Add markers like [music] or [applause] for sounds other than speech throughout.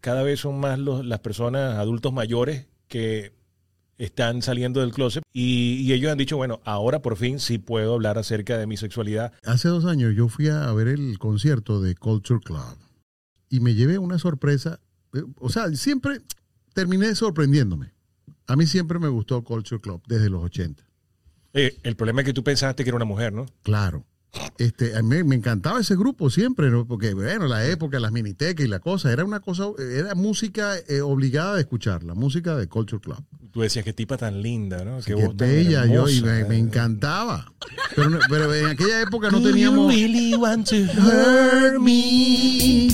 cada vez son más los- las personas, adultos mayores, que están saliendo del closet y, y ellos han dicho, bueno, ahora por fin sí puedo hablar acerca de mi sexualidad. Hace dos años yo fui a ver el concierto de Culture Club y me llevé una sorpresa. O sea, siempre terminé sorprendiéndome. A mí siempre me gustó Culture Club desde los 80. Eh, el problema es que tú pensaste que era una mujer, ¿no? Claro. Este, a mí me encantaba ese grupo siempre, ¿no? porque bueno, la época, las minitecas y la cosa, era una cosa, era música eh, obligada de escuchar, la música de Culture Club. Tú decías, qué tipa tan linda, ¿no? Qué, voz bella, yo, y me, me encantaba. Pero, pero en aquella época no teníamos... really want to hurt me?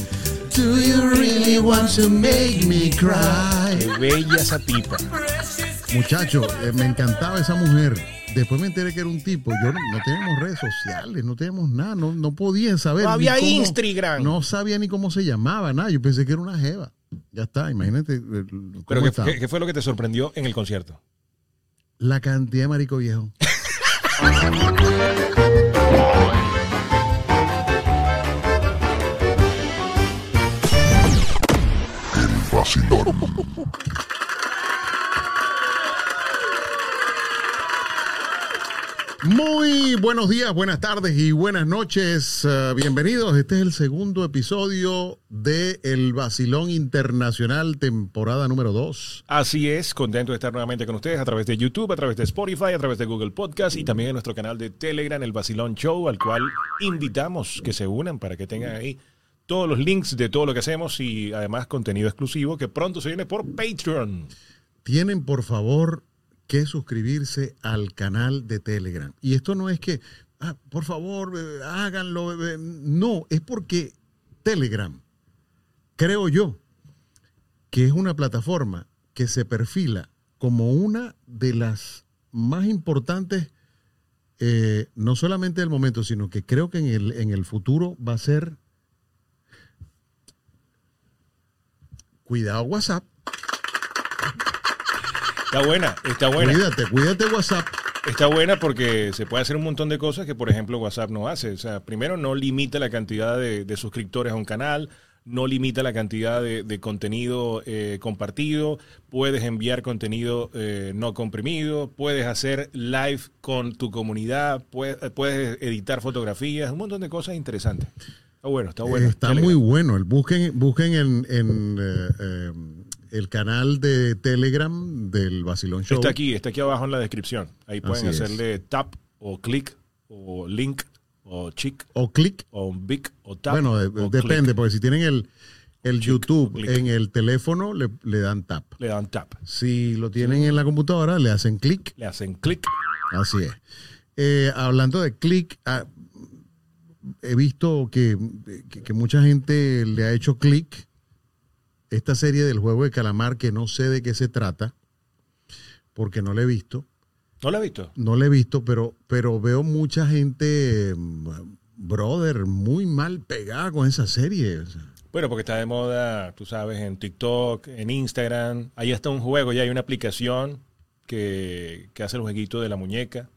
Do you really want to make me cry? Qué bella esa tipa. Muchacho, eh, me encantaba esa mujer. Después me enteré que era un tipo. Yo no, no teníamos redes sociales, no teníamos nada, no, no podían saber. No había cómo- Instagram. No sabía ni cómo se llamaba, nada. Yo pensé que era una jeva. Ya está, imagínate. eh, cómo Pero ¿qué, estaba. qué- qué fue lo que te sorprendió en el concierto? La cantidad de marico viejo. [laughs] Muy buenos días, buenas tardes y buenas noches. Eh, bienvenidos. Este es el segundo episodio de El Basilón Internacional, temporada número 2. Así es, contento de estar nuevamente con ustedes a través de YouTube, a través de Spotify, a través de Google Podcast y también en nuestro canal de Telegram, el Basilón Show, al cual invitamos que se unan para que tengan ahí todos los links de todo lo que hacemos y además contenido exclusivo que pronto se viene por Patreon. tienen por favor que suscribirse al canal de Telegram. Y esto no es que, ah, por favor, eh, háganlo. eh, no, es porque Telegram, creo yo, que es una plataforma que se perfila como una de las más importantes, eh, no solamente del momento, sino que creo que en el, en el futuro va a ser... Cuidado WhatsApp. Está buena, está buena. Cuídate, cuídate WhatsApp. Está buena porque se puede hacer un montón de cosas que, por ejemplo, WhatsApp no hace. O sea, primero no limita la cantidad de, de suscriptores a un canal, no limita la cantidad de, de contenido eh, compartido, puedes enviar contenido eh, no comprimido, puedes hacer live con tu comunidad, puedes, puedes editar fotografías, un montón de cosas interesantes. Está bueno, está bueno. Está muy bueno. Busquen, busquen en, en, eh, eh, el canal de Telegram del Basilón Show. Está aquí, está aquí abajo en la descripción. Ahí pueden Así es. hacerle tap o click o link o chick O clic. o big o tap. Bueno, de- o depende, click. porque si tienen el, el YouTube clic. en el teléfono, le, le dan tap. Le dan tap. Si lo tienen en la computadora, le hacen clic. Le hacen click. Así es. Eh, hablando de clic, ah, he visto que, que- que mucha gente le ha hecho clic esta serie del juego de calamar que no sé de qué se trata, porque no la he visto. ¿No lo has visto? No la he visto, pero, pero veo mucha gente, mm, brother, muy mal pegada con esa serie. Bueno, porque está de moda, tú sabes, en TikTok, en Instagram. Ahí está un juego, ya hay una aplicación que, que hace el jueguito de la muñeca.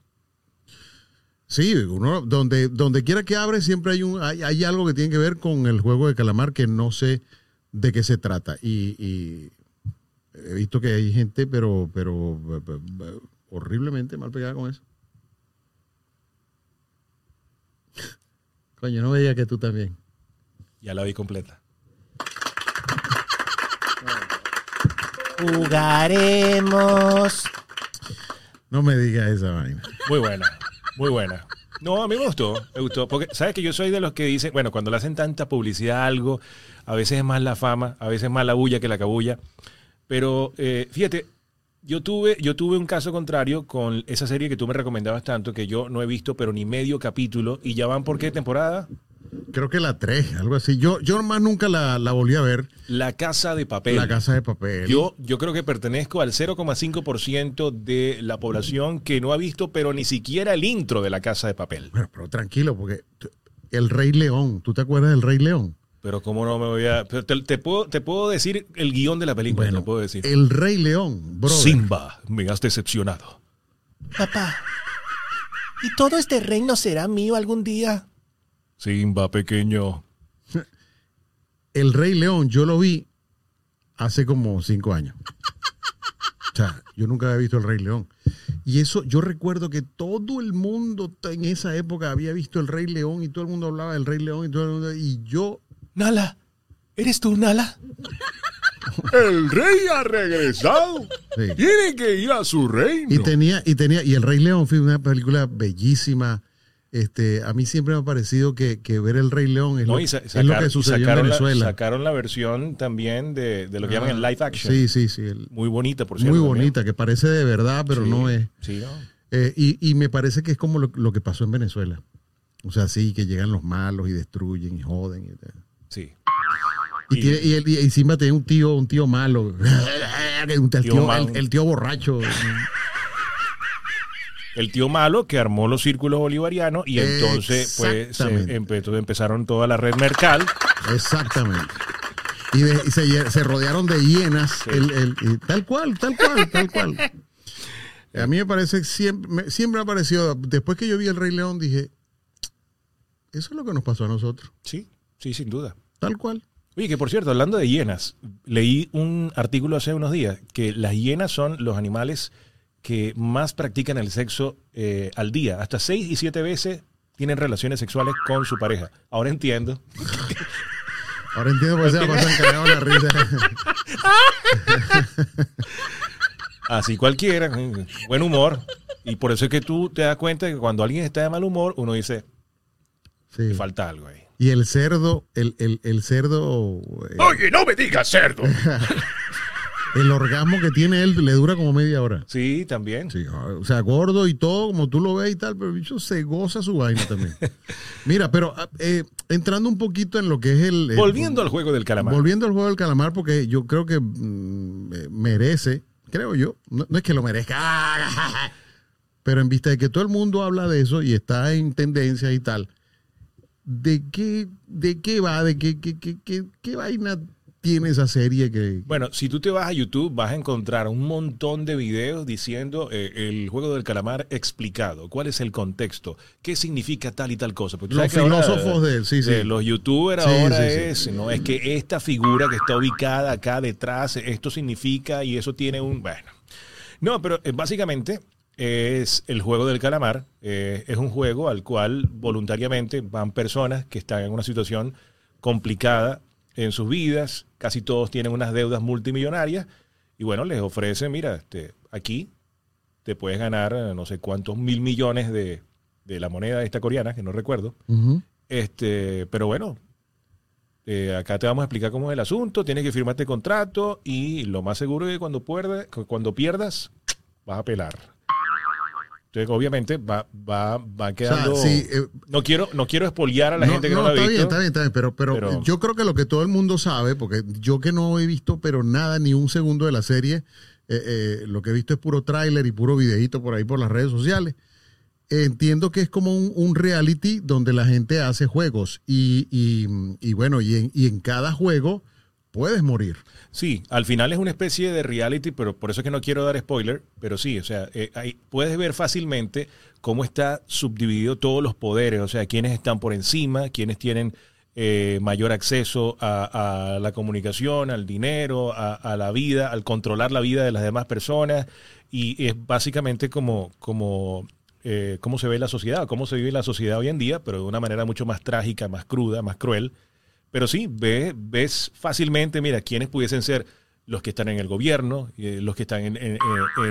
Sí, uno, donde, donde quiera que abre siempre hay, un, hay, hay algo que tiene que ver con el juego de calamar que no sé de qué se trata. Y, y he visto que hay gente, pero, pero eh, eh, horriblemente mal pegada con eso. Coño, no veía que tú también. Ya la vi completa. Jugaremos. No me digas esa vaina. Muy buena, muy buena. No, a mí me gustó, me gustó. Porque, ¿sabes que yo soy de los que dicen, bueno, cuando le hacen tanta publicidad a algo, a veces es más la fama, a veces es más la bulla que la cabulla. Pero eh, fíjate, yo tuve, yo tuve un caso contrario con esa serie que tú me recomendabas tanto, que yo no he visto, pero ni medio capítulo, y ya van por qué temporada? Creo que la 3, algo así. Yo, yo más nunca la, la volví a ver. La Casa de Papel. La casa de papel. Yo, yo creo que pertenezco al 0,5% de la población que no ha visto, pero ni siquiera el intro de La Casa de Papel. Bueno, pero tranquilo, porque el Rey León, ¿tú te acuerdas del Rey León? Pero cómo no me voy a... pero Te, te puedo, te puedo decir el guion de la película, te lo puedo decir. El Rey León, brother. Simba, me has decepcionado. Papá. ¿Y todo este reino será mío algún día? Simba, pequeño. El Rey León, yo lo vi hace como cinco años. O sea, yo nunca había visto El Rey León. Y eso, yo recuerdo que todo el mundo en esa época había visto El Rey León y todo el mundo hablaba del Rey León y todo el mundo, y yo, Nala, ¿eres tú, Nala? El rey ha regresado. Sí. Tiene que ir a su reino. y tenía, y tenía, y El Rey León fue una película bellísima. Este, a mí siempre me ha parecido que, que ver El Rey León es, No, lo, es lo que sucedió en sacaron la- Venezuela. sacaron la versión también de, de lo que llaman el live action. Sí, sí, sí. el- Muy bonita, por cierto. muy también. bonita, que parece de verdad, pero Sí, no es. Sí, no. Eh, y, y me parece que es como lo, lo que pasó en Venezuela. O sea, sí, que llegan los malos y destruyen y joden. Y, Sí. y, Y- tiene- y él- y encima tiene un tío, un tío malo. [laughs] El Tío el- el tío borracho. [laughs] El tío malo que armó los círculos bolivarianos y entonces pues se Exactamente. empe- empezaron toda la red mercal. Exactamente. Y, de- y se, se rodearon de hienas. el- el- y tal cual, tal cual, tal cual. A mí me parece, siempre me, siempre me ha parecido, después que yo vi El Rey León, dije, eso es lo que nos pasó a nosotros. Sí, sí, sin duda. Tal cual. Oye, que por cierto, hablando de hienas, leí un artículo hace unos días que las hienas son los animales que más practican el sexo eh, al día. Hasta seis y siete veces tienen relaciones sexuales con su pareja. Ahora entiendo. [laughs] Ahora entiendo por qué se la pasan cagados la risa. [laughs] Así cualquiera, buen humor. Y por eso es que tú te das cuenta que cuando alguien está de mal humor, uno dice, Sí. "Me falta algo ahí. Y el cerdo, el, el, el cerdo, eh, Oye, no me digas cerdo. [laughs] el orgasmo que tiene él le dura como media hora. Sí, también. Sí, o sea, gordo y todo, como tú lo ves y tal, pero el bicho se goza su vaina también. [laughs] Mira, pero ah, eh, entrando un poquito en lo que es el... el- Volviendo al juego del calamar. Volviendo al juego del calamar, porque yo creo que mm, eh, merece, creo yo, no, no es que lo merezca, [laughs] pero en vista de que todo el mundo habla de eso y está en tendencia y tal, ¿de qué, de qué va? ¿De qué, qué, qué, qué- qué vaina tiene esa serie que... Bueno, si tú te vas a YouTube, vas a encontrar un montón de videos diciendo eh, el juego del calamar explicado. ¿Cuál es el contexto? ¿Qué significa tal y tal cosa? Porque Los ahora, filósofos de- sí, sí. los youtubers Sí, ahora sí, sí. es, ¿no? Es que esta figura que está ubicada acá detrás, esto significa y eso tiene un. Bueno. No, pero eh, básicamente es el juego del calamar. eh, es un juego al cual voluntariamente van personas que están en una situación complicada en sus vidas. Casi todos tienen unas deudas multimillonarias. Y bueno, les ofrecen, mira, este, aquí te puedes ganar eh, no sé cuántos mil millones de, de la moneda esta coreana, que no recuerdo. Este, pero bueno, eh, acá te vamos a explicar cómo es el asunto, tienes que firmar este contrato y lo más seguro es que cuando, cuando pierdas, vas a pelar. Entonces, obviamente, va, va, va quedando... sí, eh, no, quiero, no quiero espolear a la gente que no, lo ha está visto. bien, está bien, está bien, pero, pero, pero- yo creo que lo que todo el mundo sabe, porque yo que no he visto pero nada, ni un segundo de la serie, eh, eh, lo que he visto es puro tráiler y puro videíto por ahí por las redes sociales. Entiendo que es como un, un reality donde la gente hace juegos y, y- y bueno, y en, y en cada juego puedes morir. Sí, al final es una especie de reality, pero por eso es que no quiero dar spoiler, pero sí, o sea, eh, ahí puedes ver fácilmente cómo está subdividido todos los poderes, o sea, quiénes están por encima, quiénes tienen eh, mayor acceso a, la comunicación, al dinero, a, a la vida, al controlar la vida de las demás personas, y es básicamente como, como eh, cómo se ve la sociedad, cómo se vive la sociedad hoy en día, pero de una manera mucho más trágica, más cruda, más cruel. Pero sí, ve, ves fácilmente, mira, quiénes pudiesen ser los que están en el gobierno, eh, los que están en, en-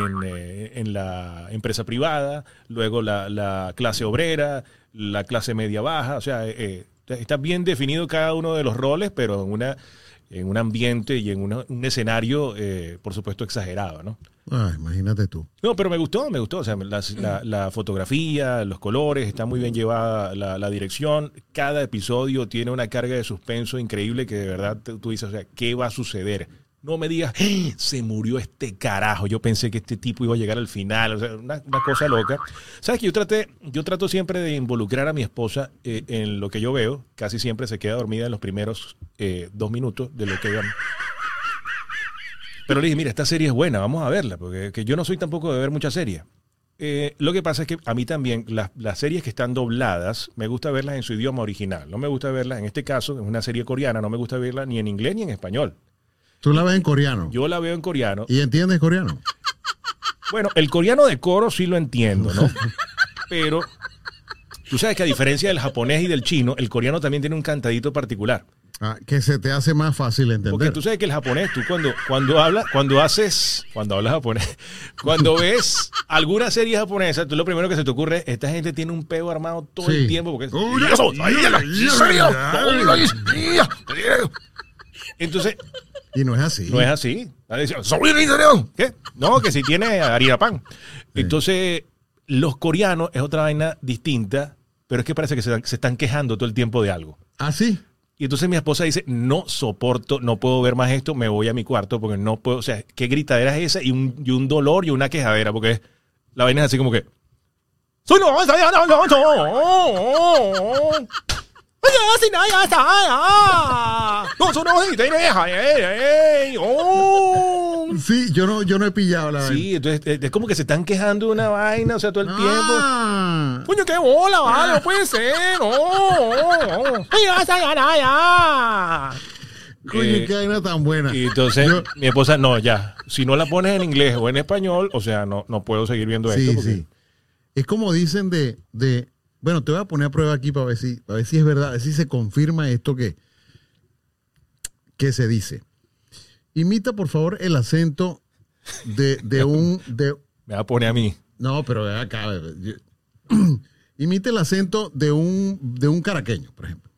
en- eh, en la empresa privada, luego la, la clase obrera, la clase media baja, o sea, eh, eh, está bien definido cada uno de los roles, pero en, una, en un ambiente y en una- un escenario, eh, por supuesto, exagerado, ¿no? Ah, imagínate tú. No, pero me gustó, me gustó. O sea, las- la, la fotografía, los colores, está muy bien llevada la, la dirección. Cada episodio tiene una carga de suspenso increíble que de verdad tú dices, o sea, ¿qué va a suceder? No me digas, "¡Ah! se murió este carajo. Yo pensé que este tipo iba a llegar al final. O sea, una, una cosa loca. Sabes que yo traté, yo trato siempre de involucrar a mi esposa eh, en lo que yo veo. Casi siempre se queda dormida en los primeros eh, dos minutos de lo que. Pero le dije, mira, esta serie es buena, vamos a verla, porque que yo no soy tampoco de ver muchas series. Eh, lo que pasa es que a mí también las, las series que están dobladas, me gusta verlas en su idioma original. No me gusta verlas, en este caso, es una serie coreana, no me gusta verla ni en inglés ni en español. Tú la ves en coreano. Yo la veo en coreano. ¿Y entiendes coreano? Bueno, el coreano de coro sí lo entiendo, ¿no? Pero tú sabes que a diferencia del japonés y del chino, el coreano también tiene un cantadito particular. Ah, que se te hace más fácil Porque entender. tú sabes que el japonés, tú cuando, cuando hablas, cuando haces, cuando hablas japonés, [laughs] cuando ves alguna serie japonesa, tú lo primero que se te ocurre es, esta gente tiene un peo armado todo Sí. el tiempo. Porque entonces, Y no es así. no es así. ¿Qué? No, que si tiene harina pan. Entonces, los coreanos es otra vaina distinta, pero es que parece que se, se están quejando todo el tiempo de algo. ¿Así? Y entonces mi esposa dice, no soporto, no puedo ver más esto, me voy a mi cuarto porque no puedo, o sea, qué gritadera es esa y un, y un dolor y una quejadera, porque la vaina es así como que... Sí, yo no, yo no he pillado la Sí, entonces eh, es como que se están quejando de una vaina, o sea, todo el tiempo. Ah. Coño, qué bola, vale, no puede ser. Oh, oh, oh. Ay, ya, ya, ya, ya. Coño, Eh, qué vaina tan buena. Y entonces Yo- mi esposa, no, ya. Si no la pones en inglés o en español, o sea, no, no puedo seguir viendo esto. Sí, porque- sí. Es como dicen de, de, bueno, te voy a poner a prueba aquí para ver si, para ver si es verdad, a ver si se confirma esto que, que se dice. Imita, por favor, el acento de, de un, de, Me va a poner a mí. no, pero ven acá, yo- [clears throat] imita el acento de un, de un caraqueño, por ejemplo.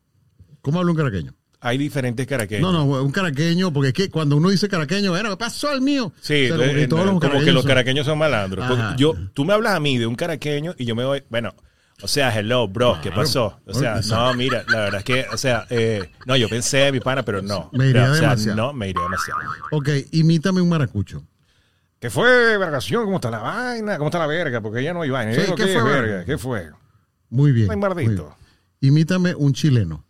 ¿Cómo habla un caraqueño? Hay diferentes caraqueños. No, no, un caraqueño, porque es que cuando uno dice caraqueño, bueno, ¿qué pasó al mío? Sí, O sea, como que eh, todos los como que caraqueños los son- caraqueños son malandros. Porque Ajá. yo, tú me hablas a mí de un caraqueño y yo me voy, bueno, o sea, hello, bro, ¿qué pasó? O sea, no, mira, la verdad es que, o sea, eh, no, yo pensé, mi pana, pero no. Me iría o sea, demasiado. no, me iría demasiado. Ok, imítame un maracucho. ¿Qué fue, vergación? ¿Cómo está la vaina? ¿Cómo está la verga? Porque ya no hay vaina. Sí, ¿qué ¿Qué, fue, verga? verga? ¿Qué fue? Muy bien. Imítame un chileno.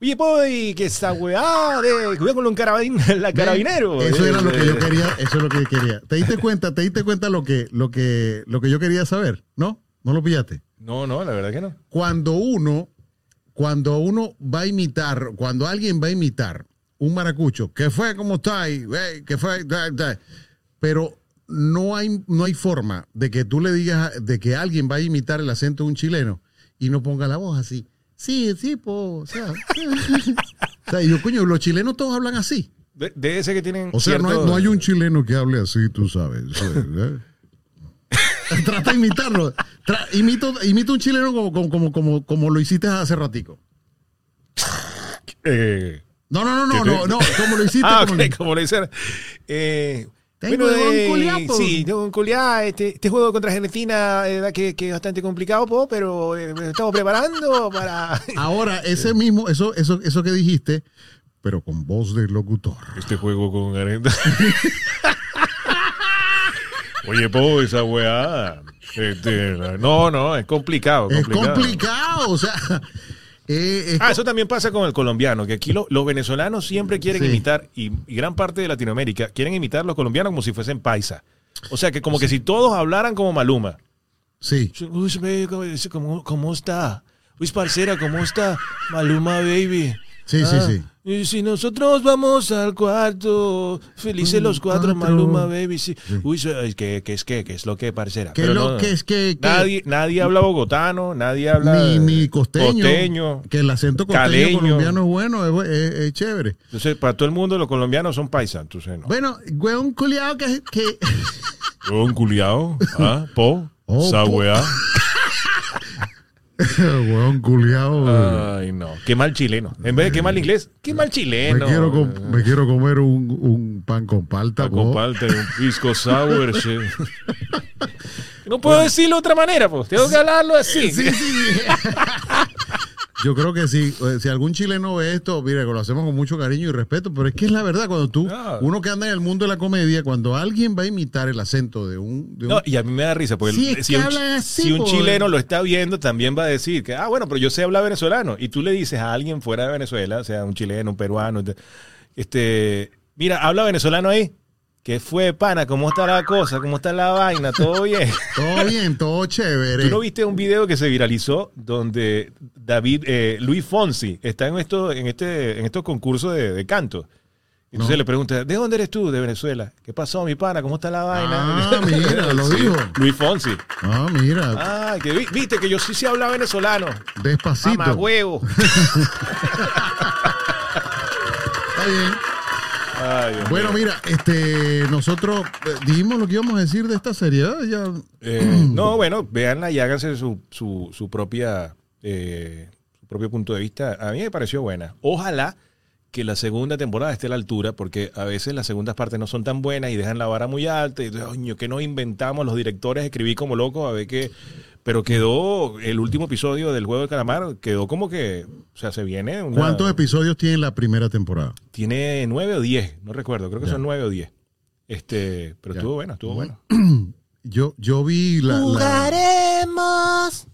Oye, boy, que esa weá de cuidado con un carabin, [laughs] la carabinero. Eso era lo que yo Eh, quería, eso es lo que yo quería. ¿Te diste cuenta? ¿Te diste cuenta lo que, lo que, lo que yo quería saber? ¿No? ¿No lo pillaste? No, no, la verdad que no. Cuando uno, cuando uno va a imitar, cuando alguien va a imitar un maracucho, ¿qué fue? ¿Cómo está? ahí? Ey, ¿Qué fue? Pero no hay, no hay forma de que tú le digas, de que alguien vaya a imitar el acento de un chileno y no ponga la voz así. Sí, sí, po, o sea. [laughs] o sea, yo, coño, los chilenos todos hablan así. De, de ese que tienen. O sea, no, hay, no hay un chileno que hable así, tú sabes. ¿eh? [laughs] [laughs] Trata de imitarlo. Tra- imito, imita un chileno como, como, como, como, lo hiciste hace ratico. Eh, No, no, no, no, no, no, como lo hiciste. [laughs] ah, como- ok, como dicen. Eh, Tengo de eh, un culiao, po. Sí, tengo un culiao. Este, este juego contra Argentina, eh, que, que es bastante complicado, po, pero eh, estamos preparando para. [laughs] Ahora, ese mismo, eso, eso, eso que dijiste, pero con voz de locutor. Este juego con Argentina. Oye, po, esa weá. Este, no, no, es complicado. Es complicado. complicado, o sea. eh, es Ah, eso también pasa con el colombiano, que aquí lo- los venezolanos siempre quieren Sí. imitar, y, y gran parte de Latinoamérica quieren imitar a los colombianos como si fuesen paisa. O sea, que como que si todos hablaran como Maluma. sí. ¿cómo, cómo- cómo está? Uy, parcera, ¿cómo está? Maluma, baby. Sí, sí, sí. Y si nosotros vamos al cuarto, felices los cuatro, cuatro. Maluma, baby. Sí. Uy, es que, que es que, que es lo que, parcera. Que Pero lo no, que es que. que- Nadie, nadie habla bogotano, nadie habla ni, ni costeño, costeño. Que el acento costeño caleño. colombiano es bueno, es, es- es chévere. Entonces, para todo el mundo, los colombianos son paisas. Entonces, no. Bueno, hueón culiado que, que [laughs] Un culiao, ¿ah? Po, Oh, esa po. [laughs] [laughs] weá. hueón culiado. Ay, no. Qué mal chileno. En vez de qué mal inglés, qué mal me, chileno. quiero com- me quiero comer un, un pan con palta. Para po. comparte un pisco sour. [laughs] No puedo decirlo de otra manera, pues. Tengo que hablarlo así. Sí, sí, sí. [laughs] Yo creo que sí. eh, Si algún chileno ve esto, mire, lo hacemos con mucho cariño y respeto, pero es que es la verdad, cuando tú, Ah. uno que anda en el mundo de la comedia, cuando alguien va a imitar el acento de un... de un- No, y a mí me da risa, porque Sí, el- es si, un, así, si chileno lo está viendo, también va a decir que, ah, bueno, pero yo sé hablar venezolano. Y tú le dices a alguien fuera de Venezuela, sea, un chileno, un peruano, este, mira, habla venezolano ahí. ¿Qué fue, pana? ¿Cómo está la cosa? ¿Cómo está la vaina? ¿Todo bien? [laughs] Todo bien, todo chévere. ¿Tú no viste un video que se viralizó donde David, eh, Luis Fonsi está en, esto, en, este, en estos concursos de, de canto? Entonces No. le pregunta, ¿de dónde eres tú? De Venezuela. ¿Qué pasó, mi pana? ¿Cómo está la vaina? Ah, mira, lo [laughs] Sí, dijo. Luis Fonsi. Ah, mira, Ah, que vi- viste que yo sí se habla venezolano. despacito. Mamá huevo. [laughs] Está bien. Ay, Bueno, mira, este, nosotros eh, dijimos lo que íbamos a decir de esta serie. Eh, no, [clears throat] bueno, véanla y háganse su, su, su propia eh, su propio punto de vista. A mí me pareció buena. Ojalá que la segunda temporada esté a la altura, porque a veces las segundas partes no son tan buenas y dejan la vara muy alta. Y, coño, que nos inventamos los directores? Escribí como loco a ver qué. Pero quedó el último episodio del Juego de Calamar, quedó como que, o sea, se viene una... ¿Cuántos episodios tiene la primera temporada? Tiene nueve o diez, no recuerdo, creo que Ya. son nueve o diez. Este, pero Ya. estuvo bueno, estuvo bueno. [clears throat] Yo, yo vi la, la, Jugaremos.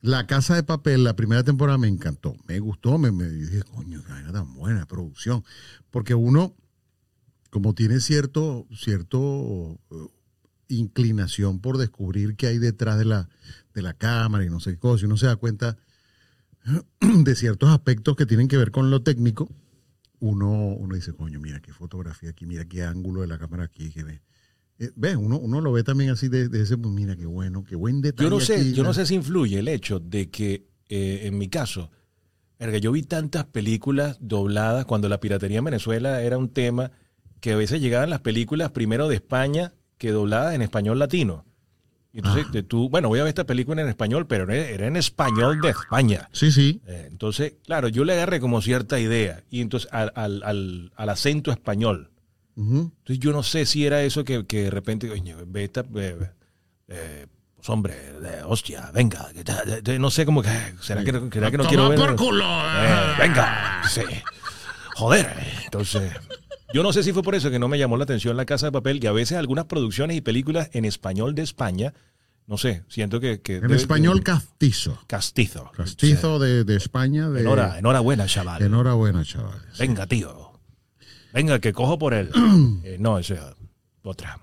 la Casa de Papel, la primera temporada me encantó. Me gustó, me, me dije, coño, qué vaina tan buena producción. Porque uno, como tiene cierto, cierto eh, inclinación por descubrir qué hay detrás de la, de la cámara y no sé qué cosa, y uno se da cuenta [clears throat] de ciertos aspectos que tienen que ver con lo técnico, uno, uno dice, coño, mira qué fotografía aquí, mira qué ángulo de la cámara aquí, que ve. Eh, ¿Ves? Uno, uno lo ve también así de, de ese, pues mira qué bueno, qué buen detalle. Yo no sé, aquí, yo no sé si influye el hecho de que, eh, en mi caso, yo vi tantas películas dobladas cuando la piratería en Venezuela era un tema que a veces llegaban las películas primero de España que dobladas en español latino. Y entonces Ah. tú, bueno, voy a ver esta película en español, pero era en español de España. Sí, sí. Eh, entonces, claro, yo le agarré como cierta idea y entonces al, al- al- al acento español. Entonces yo no sé si era eso que, que de repente, coño, ve esta, eh, eh, pues hombre, de hostia, venga, no sé cómo que, será que, será que no quiero ver. Eh, venga, sí. Joder, entonces, yo no sé si fue por eso que no me llamó la atención La Casa de Papel, que a veces algunas producciones y películas en español de España, no sé, siento que... que En español castizo. Castizo. Castizo de, de España. De, Enhora- enhorabuena, chaval. Enhorabuena, chavales. Venga, tío. Venga, que cojo por él. [clears throat] Eh, no, eso es otra.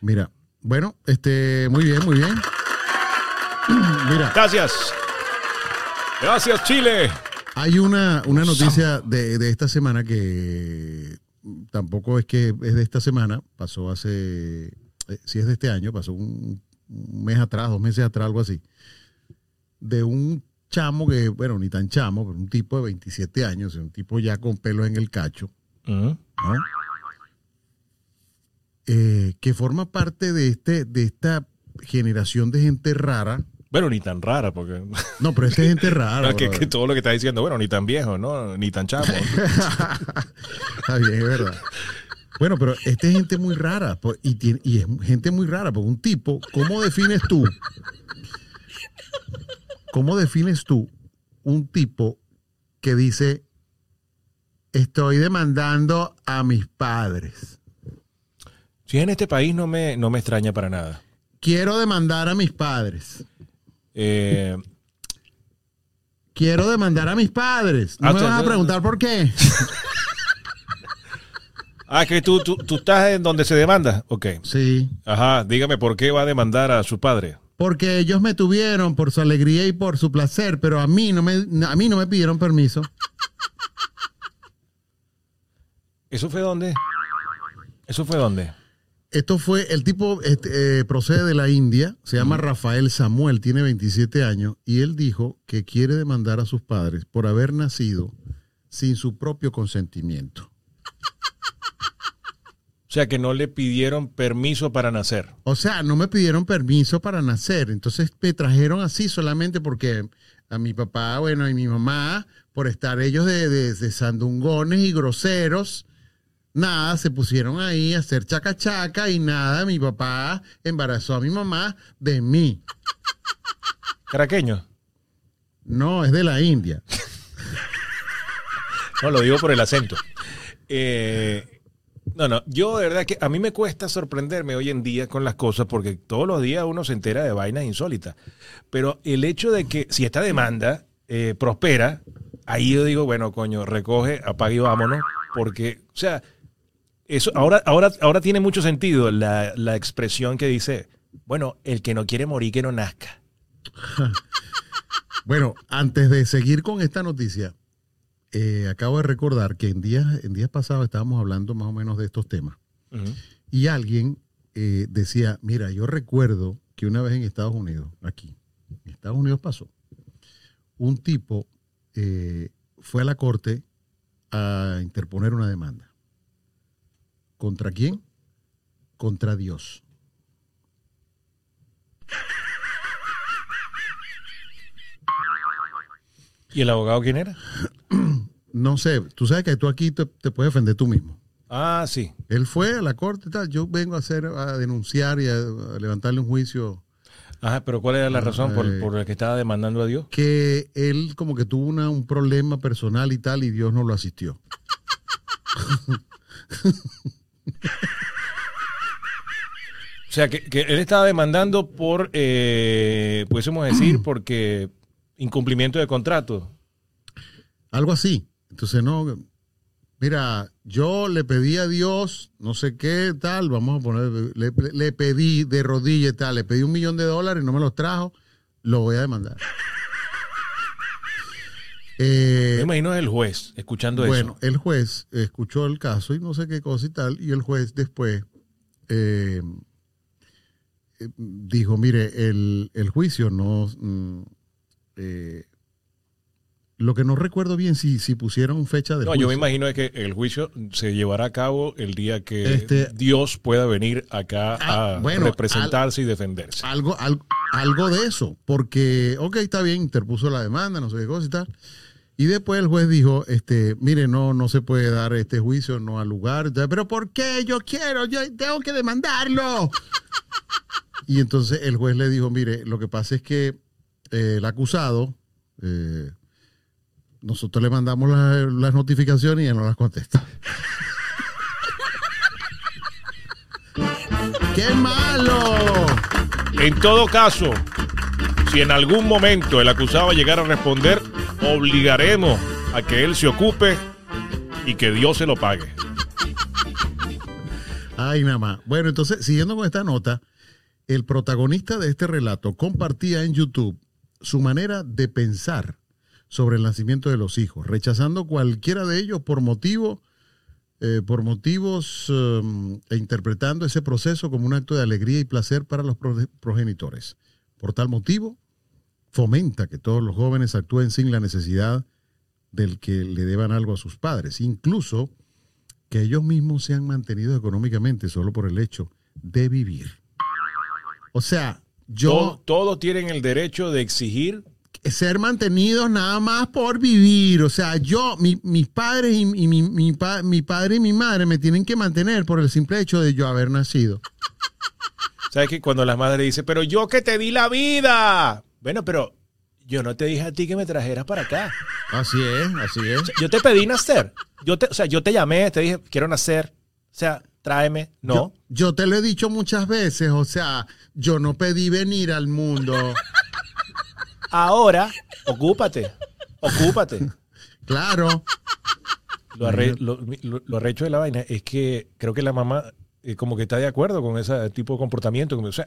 Mira, bueno, este, muy bien, muy bien. [clears throat] Mira, Gracias. Gracias, Chile. hay una, una noticia de, de esta semana que tampoco es que es de esta semana, pasó hace, eh, si es de este año, pasó un, un mes atrás, dos meses atrás, algo así, de un chamo que, bueno, ni tan chamo, pero un tipo de 27 años, un tipo ya con pelos en el cacho. ¿no? Eh, que forma parte de este de esta generación de gente rara. Bueno, ni tan rara, porque No, pero esta es gente rara. [laughs] que, todo lo que está diciendo, bueno, ni tan viejo, ¿no? Ni tan chamo. [laughs] Está bien, es verdad. Bueno, pero esta es gente muy rara por- y, tiene- y es gente muy rara, porque un tipo, ¿cómo defines tú? ¿Cómo defines tú un tipo que dice, estoy demandando a mis padres? Si es en este país, no me, no me extraña para nada. Quiero demandar a mis padres. Eh, Quiero demandar a mis padres. No Ah, me vas a preguntar por qué. [laughs] ah, que tú, tú, tú estás en donde se demanda. Ok. Sí. Ajá, dígame por qué va a demandar a su padre. Porque ellos me tuvieron por su alegría y por su placer, pero a mí no me, a mí no me pidieron permiso. ¿Eso fue dónde? ¿Eso fue dónde? Esto fue, el tipo este, eh, procede de la India, se llama Rafael Samuel, tiene 27 años, y él dijo que quiere demandar a sus padres por haber nacido sin su propio consentimiento. O sea, que no le pidieron permiso para nacer. O sea, no me pidieron permiso para nacer, entonces me trajeron así solamente porque a mi papá, bueno, y mi mamá, por estar ellos de, de- de sandungones y groseros, nada, se pusieron ahí a hacer chaca chaca y nada, mi papá embarazó a mi mamá de mí. Caraqueño. No, es de la India. No, lo digo por el acento. Eh, no, no, yo de verdad que a mí me cuesta sorprenderme hoy en día con las cosas porque todos los días uno se entera de vainas insólitas. Pero el hecho de que si esta demanda eh, prospera, ahí yo digo, bueno, coño, recoge, apague y vámonos, porque, o sea, eso ahora, ahora, ahora tiene mucho sentido la, la expresión que dice, bueno, el que no quiere morir, que no nazca. [laughs] Bueno, antes de seguir con esta noticia, eh, acabo de recordar que en días, en días pasados estábamos hablando más o menos de estos temas. Y alguien eh, decía, mira, yo recuerdo que una vez en Estados Unidos, aquí, en Estados Unidos pasó, un tipo eh, fue a la corte a interponer una demanda. ¿Contra quién? Contra Dios. ¿Y el abogado quién era? [clears throat] No sé, tú sabes que tú aquí te, te puedes defender tú mismo. Ah, sí. Él fue a la corte y tal. Yo vengo a hacer, a denunciar y a, a levantarle un juicio Ajá, pero ¿cuál era la razón por, Eh. por la que estaba demandando a Dios? que él como que tuvo una- un problema personal y tal y Dios no lo asistió. [laughs] O sea, que, que él estaba demandando por, eh, pudiésemos decir, [clears throat] porque incumplimiento de contrato. Algo así. Entonces, no, mira, yo le pedí a Dios, no sé qué tal, vamos a poner, le, le pedí de rodillas y tal, le pedí un millón de dólares, no me los trajo, lo voy a demandar. Eh, Me imagino el juez escuchando Bueno, eso. el juez escuchó el caso y no sé qué cosa y tal, y el juez después eh, eh, dijo, mire, el, el juicio no... mm, eh, lo que no recuerdo bien si, si pusieron fecha del No, juicio. yo me imagino es que el juicio se llevará a cabo el día que Este- Dios pueda venir acá Ah, a bueno, representarse y defenderse. Algo, algo, algo de eso, porque, ok, está bien, interpuso la demanda, no sé qué cosa y tal. Y después el juez dijo, este, mire, no, no se puede dar este juicio, no al lugar. Pero ¿por qué? Yo quiero, yo tengo que demandarlo. y entonces el juez le dijo, mire, lo que pasa es que eh, el acusado, eh, nosotros le mandamos la- las notificaciones y él no las contesta. [laughs] ¡Qué malo! En todo caso, si en algún momento el acusado llegara a responder, obligaremos a que él se ocupe y que Dios se lo pague. Ay, más. Bueno, entonces, siguiendo con esta nota, el protagonista de este relato compartía en YouTube su manera de pensar sobre el nacimiento de los hijos, rechazando cualquiera de ellos por motivo, eh, por motivos um, e interpretando ese proceso como un acto de alegría y placer para los proge- progenitores. Por tal motivo, fomenta que todos los jóvenes actúen sin la necesidad del que le deban algo a sus padres, incluso que ellos mismos se han mantenido económicamente solo por el hecho de vivir. O sea, yo todos tienen el derecho de exigir ser mantenidos nada más por vivir. O sea, yo, mi- mis padres y, y mi, mi pa- mi padre y mi madre me tienen que mantener por el simple hecho de yo haber nacido. ¿Sabes que Cuando las madres dicen, pero yo que te di la vida. Bueno, pero yo no te dije a ti que me trajeras para acá. Así es, así es. Yo te pedí nacer. Yo te, o sea, yo te llamé, te dije, quiero nacer. O sea, tráeme. No. Yo, yo te lo he dicho muchas veces, o sea, yo no pedí venir al mundo. Ahora, ocúpate. Ocúpate. Claro. Lo, arre- lo, lo- lo arrecho de la vaina es que creo que la mamá eh, como que está de acuerdo con ese tipo de comportamiento. O sea,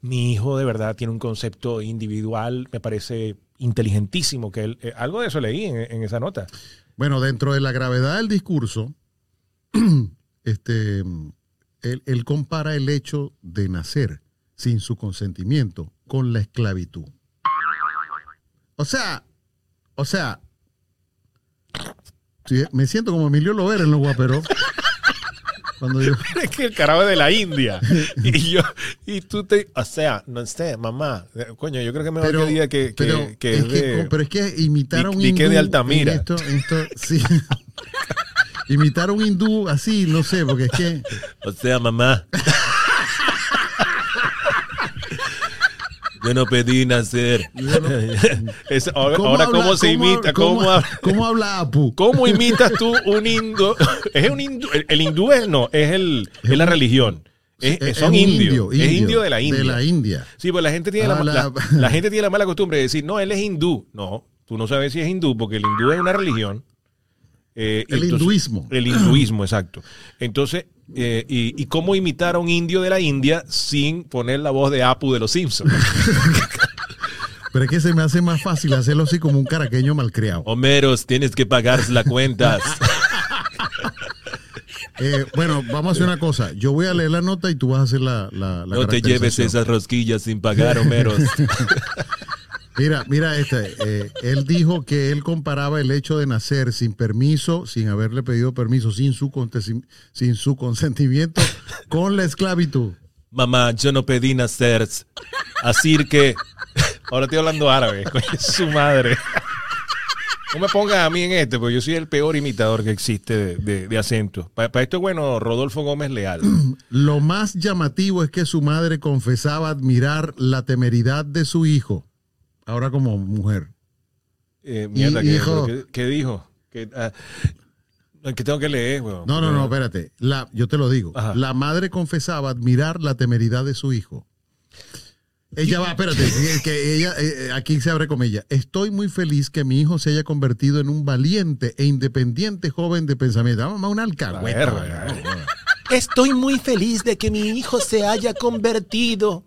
mi hijo de verdad tiene un concepto individual, me parece inteligentísimo. que él, eh, Algo de eso leí en, esa nota. Bueno, dentro de la gravedad del discurso, [clears throat] este, él, él compara el hecho de nacer sin su consentimiento con la esclavitud. O sea, o sea, me siento como Emilio Lovera en los guaperos. [laughs] Cuando yo, [laughs] Es que el carajo es de la India. [laughs] Y yo, y tú te, o sea, no sé, mamá, eh, coño, yo creo que mejor que diga que, que- pero, que es es que, de- pero es que imitar a un que de hindú Altamira. en Esto, en esto, sí. [laughs] imitar a un hindú así, no sé, porque es que O sea, mamá. Yo no pedí nacer. [laughs] [laughs] Es- ahora, ahora habla- ¿cómo se imita? ¿Cómo, cómo, habla? cómo habla Apu? [laughs] ¿Cómo imitas tú un hindú? Es un hindú. El, el hindú es no, es el es la religión. Es- Es- son indios. es indio de la India. De la India. Sí, pues la gente tiene la, Ah, la- la- la gente tiene la mala costumbre de decir, no, él es hindú. No, tú no sabes si es hindú, porque el hindú es una religión. Eh, El entonces- hinduismo. El hinduismo, exacto. Entonces, eh, y, y cómo imitar a un indio de la India sin poner la voz de Apu de los Simpsons? [laughs] Pero es que se me hace más fácil hacerlo así como un caraqueño malcriado. Homeros, tienes que pagar las cuentas. [laughs] Eh, bueno, vamos a hacer una cosa. Yo voy a leer la nota y tú vas a hacer la, la, la No te lleves esas rosquillas sin pagar, Homeros. [laughs] Mira, mira este. eh, él dijo que él comparaba el hecho de nacer sin permiso, sin haberle pedido permiso, sin su, sin su consentimiento, con la esclavitud. Mamá, yo no pedí nacer. Así que. Ahora estoy hablando árabe, coño, su madre. No me pongas a mí en este, porque yo soy el peor imitador que existe de, de- de acento. Para esto es bueno Rodolfo Gómez Leal. [clears throat] Lo más llamativo es que su madre confesaba admirar la temeridad de su hijo, ahora como mujer. Eh, mierda, Y- ¿qué, hijo. ¿qué, qué dijo? Que, ah, que tengo que leer, weón. No, no, no, espérate. La, yo te lo digo. Ajá. La madre confesaba admirar la temeridad de su hijo. Ella va, espérate, [laughs] que- que ella, eh, aquí se abre comillas. Estoy muy feliz que mi hijo se haya convertido en un valiente e independiente joven de pensamiento. Vamos a una alcahueta. Estoy muy feliz de que mi hijo se haya convertido.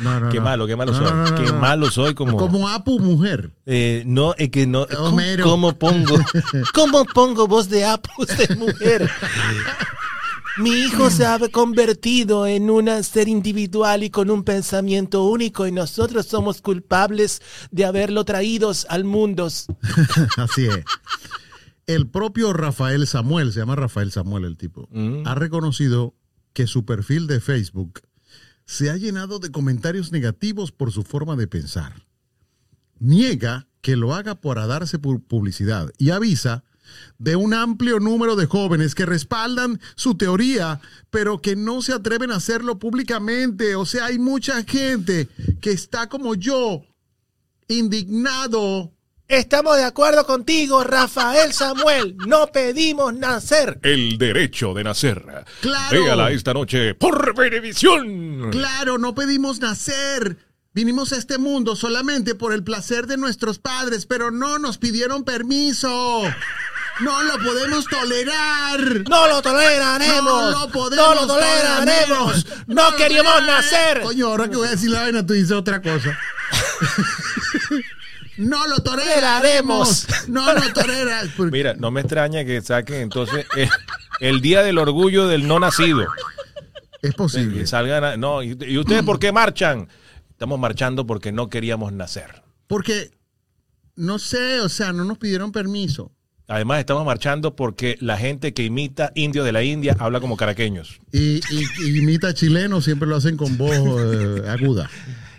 No, no, Qué no. malo, qué malo No, soy. no, no, qué no. malo soy como. Como Apu mujer. Eh, no, es que no. ¿cómo- Homero. ¿Cómo pongo? [laughs] ¿Cómo pongo voz de apus de mujer? Mi hijo se ha convertido en un ser individual y con un pensamiento único y nosotros somos culpables de haberlo traídos al mundo. [laughs] Así es. El propio Rafael Samuel, se llama Rafael Samuel el tipo, Mm. ha reconocido que su perfil de Facebook se ha llenado de comentarios negativos por su forma de pensar. Niega que lo haga para darse pu- publicidad y avisa de un amplio número de jóvenes que respaldan su teoría, pero que no se atreven a hacerlo públicamente. O sea, hay mucha gente que está como yo, indignado Estamos de acuerdo contigo, Rafael Samuel. No pedimos nacer. El derecho de nacer. Claro. Véala esta noche por Venevisión. Claro, no pedimos nacer. Vinimos a este mundo solamente por el placer de nuestros padres, pero no nos pidieron permiso. No lo podemos tolerar. No lo toleraremos. No lo podemos No lo toleraremos. tolerar. No queríamos tolerar. nacer. Coño, ahora que voy a decir la vaina, tú dices otra cosa. [laughs] no lo toleraremos. No lo toleras. [laughs] Porque- Mira, no me extraña que saquen entonces el, el día del orgullo del no nacido. Es posible. Que salgan a- no, y, y ustedes por qué marchan? Estamos marchando porque no queríamos nacer. Porque, no sé, o sea, no nos pidieron permiso. Además, estamos marchando porque la gente que imita indios de la India habla como caraqueños. Y, y, y imita chileno, siempre lo hacen con voz eh, aguda.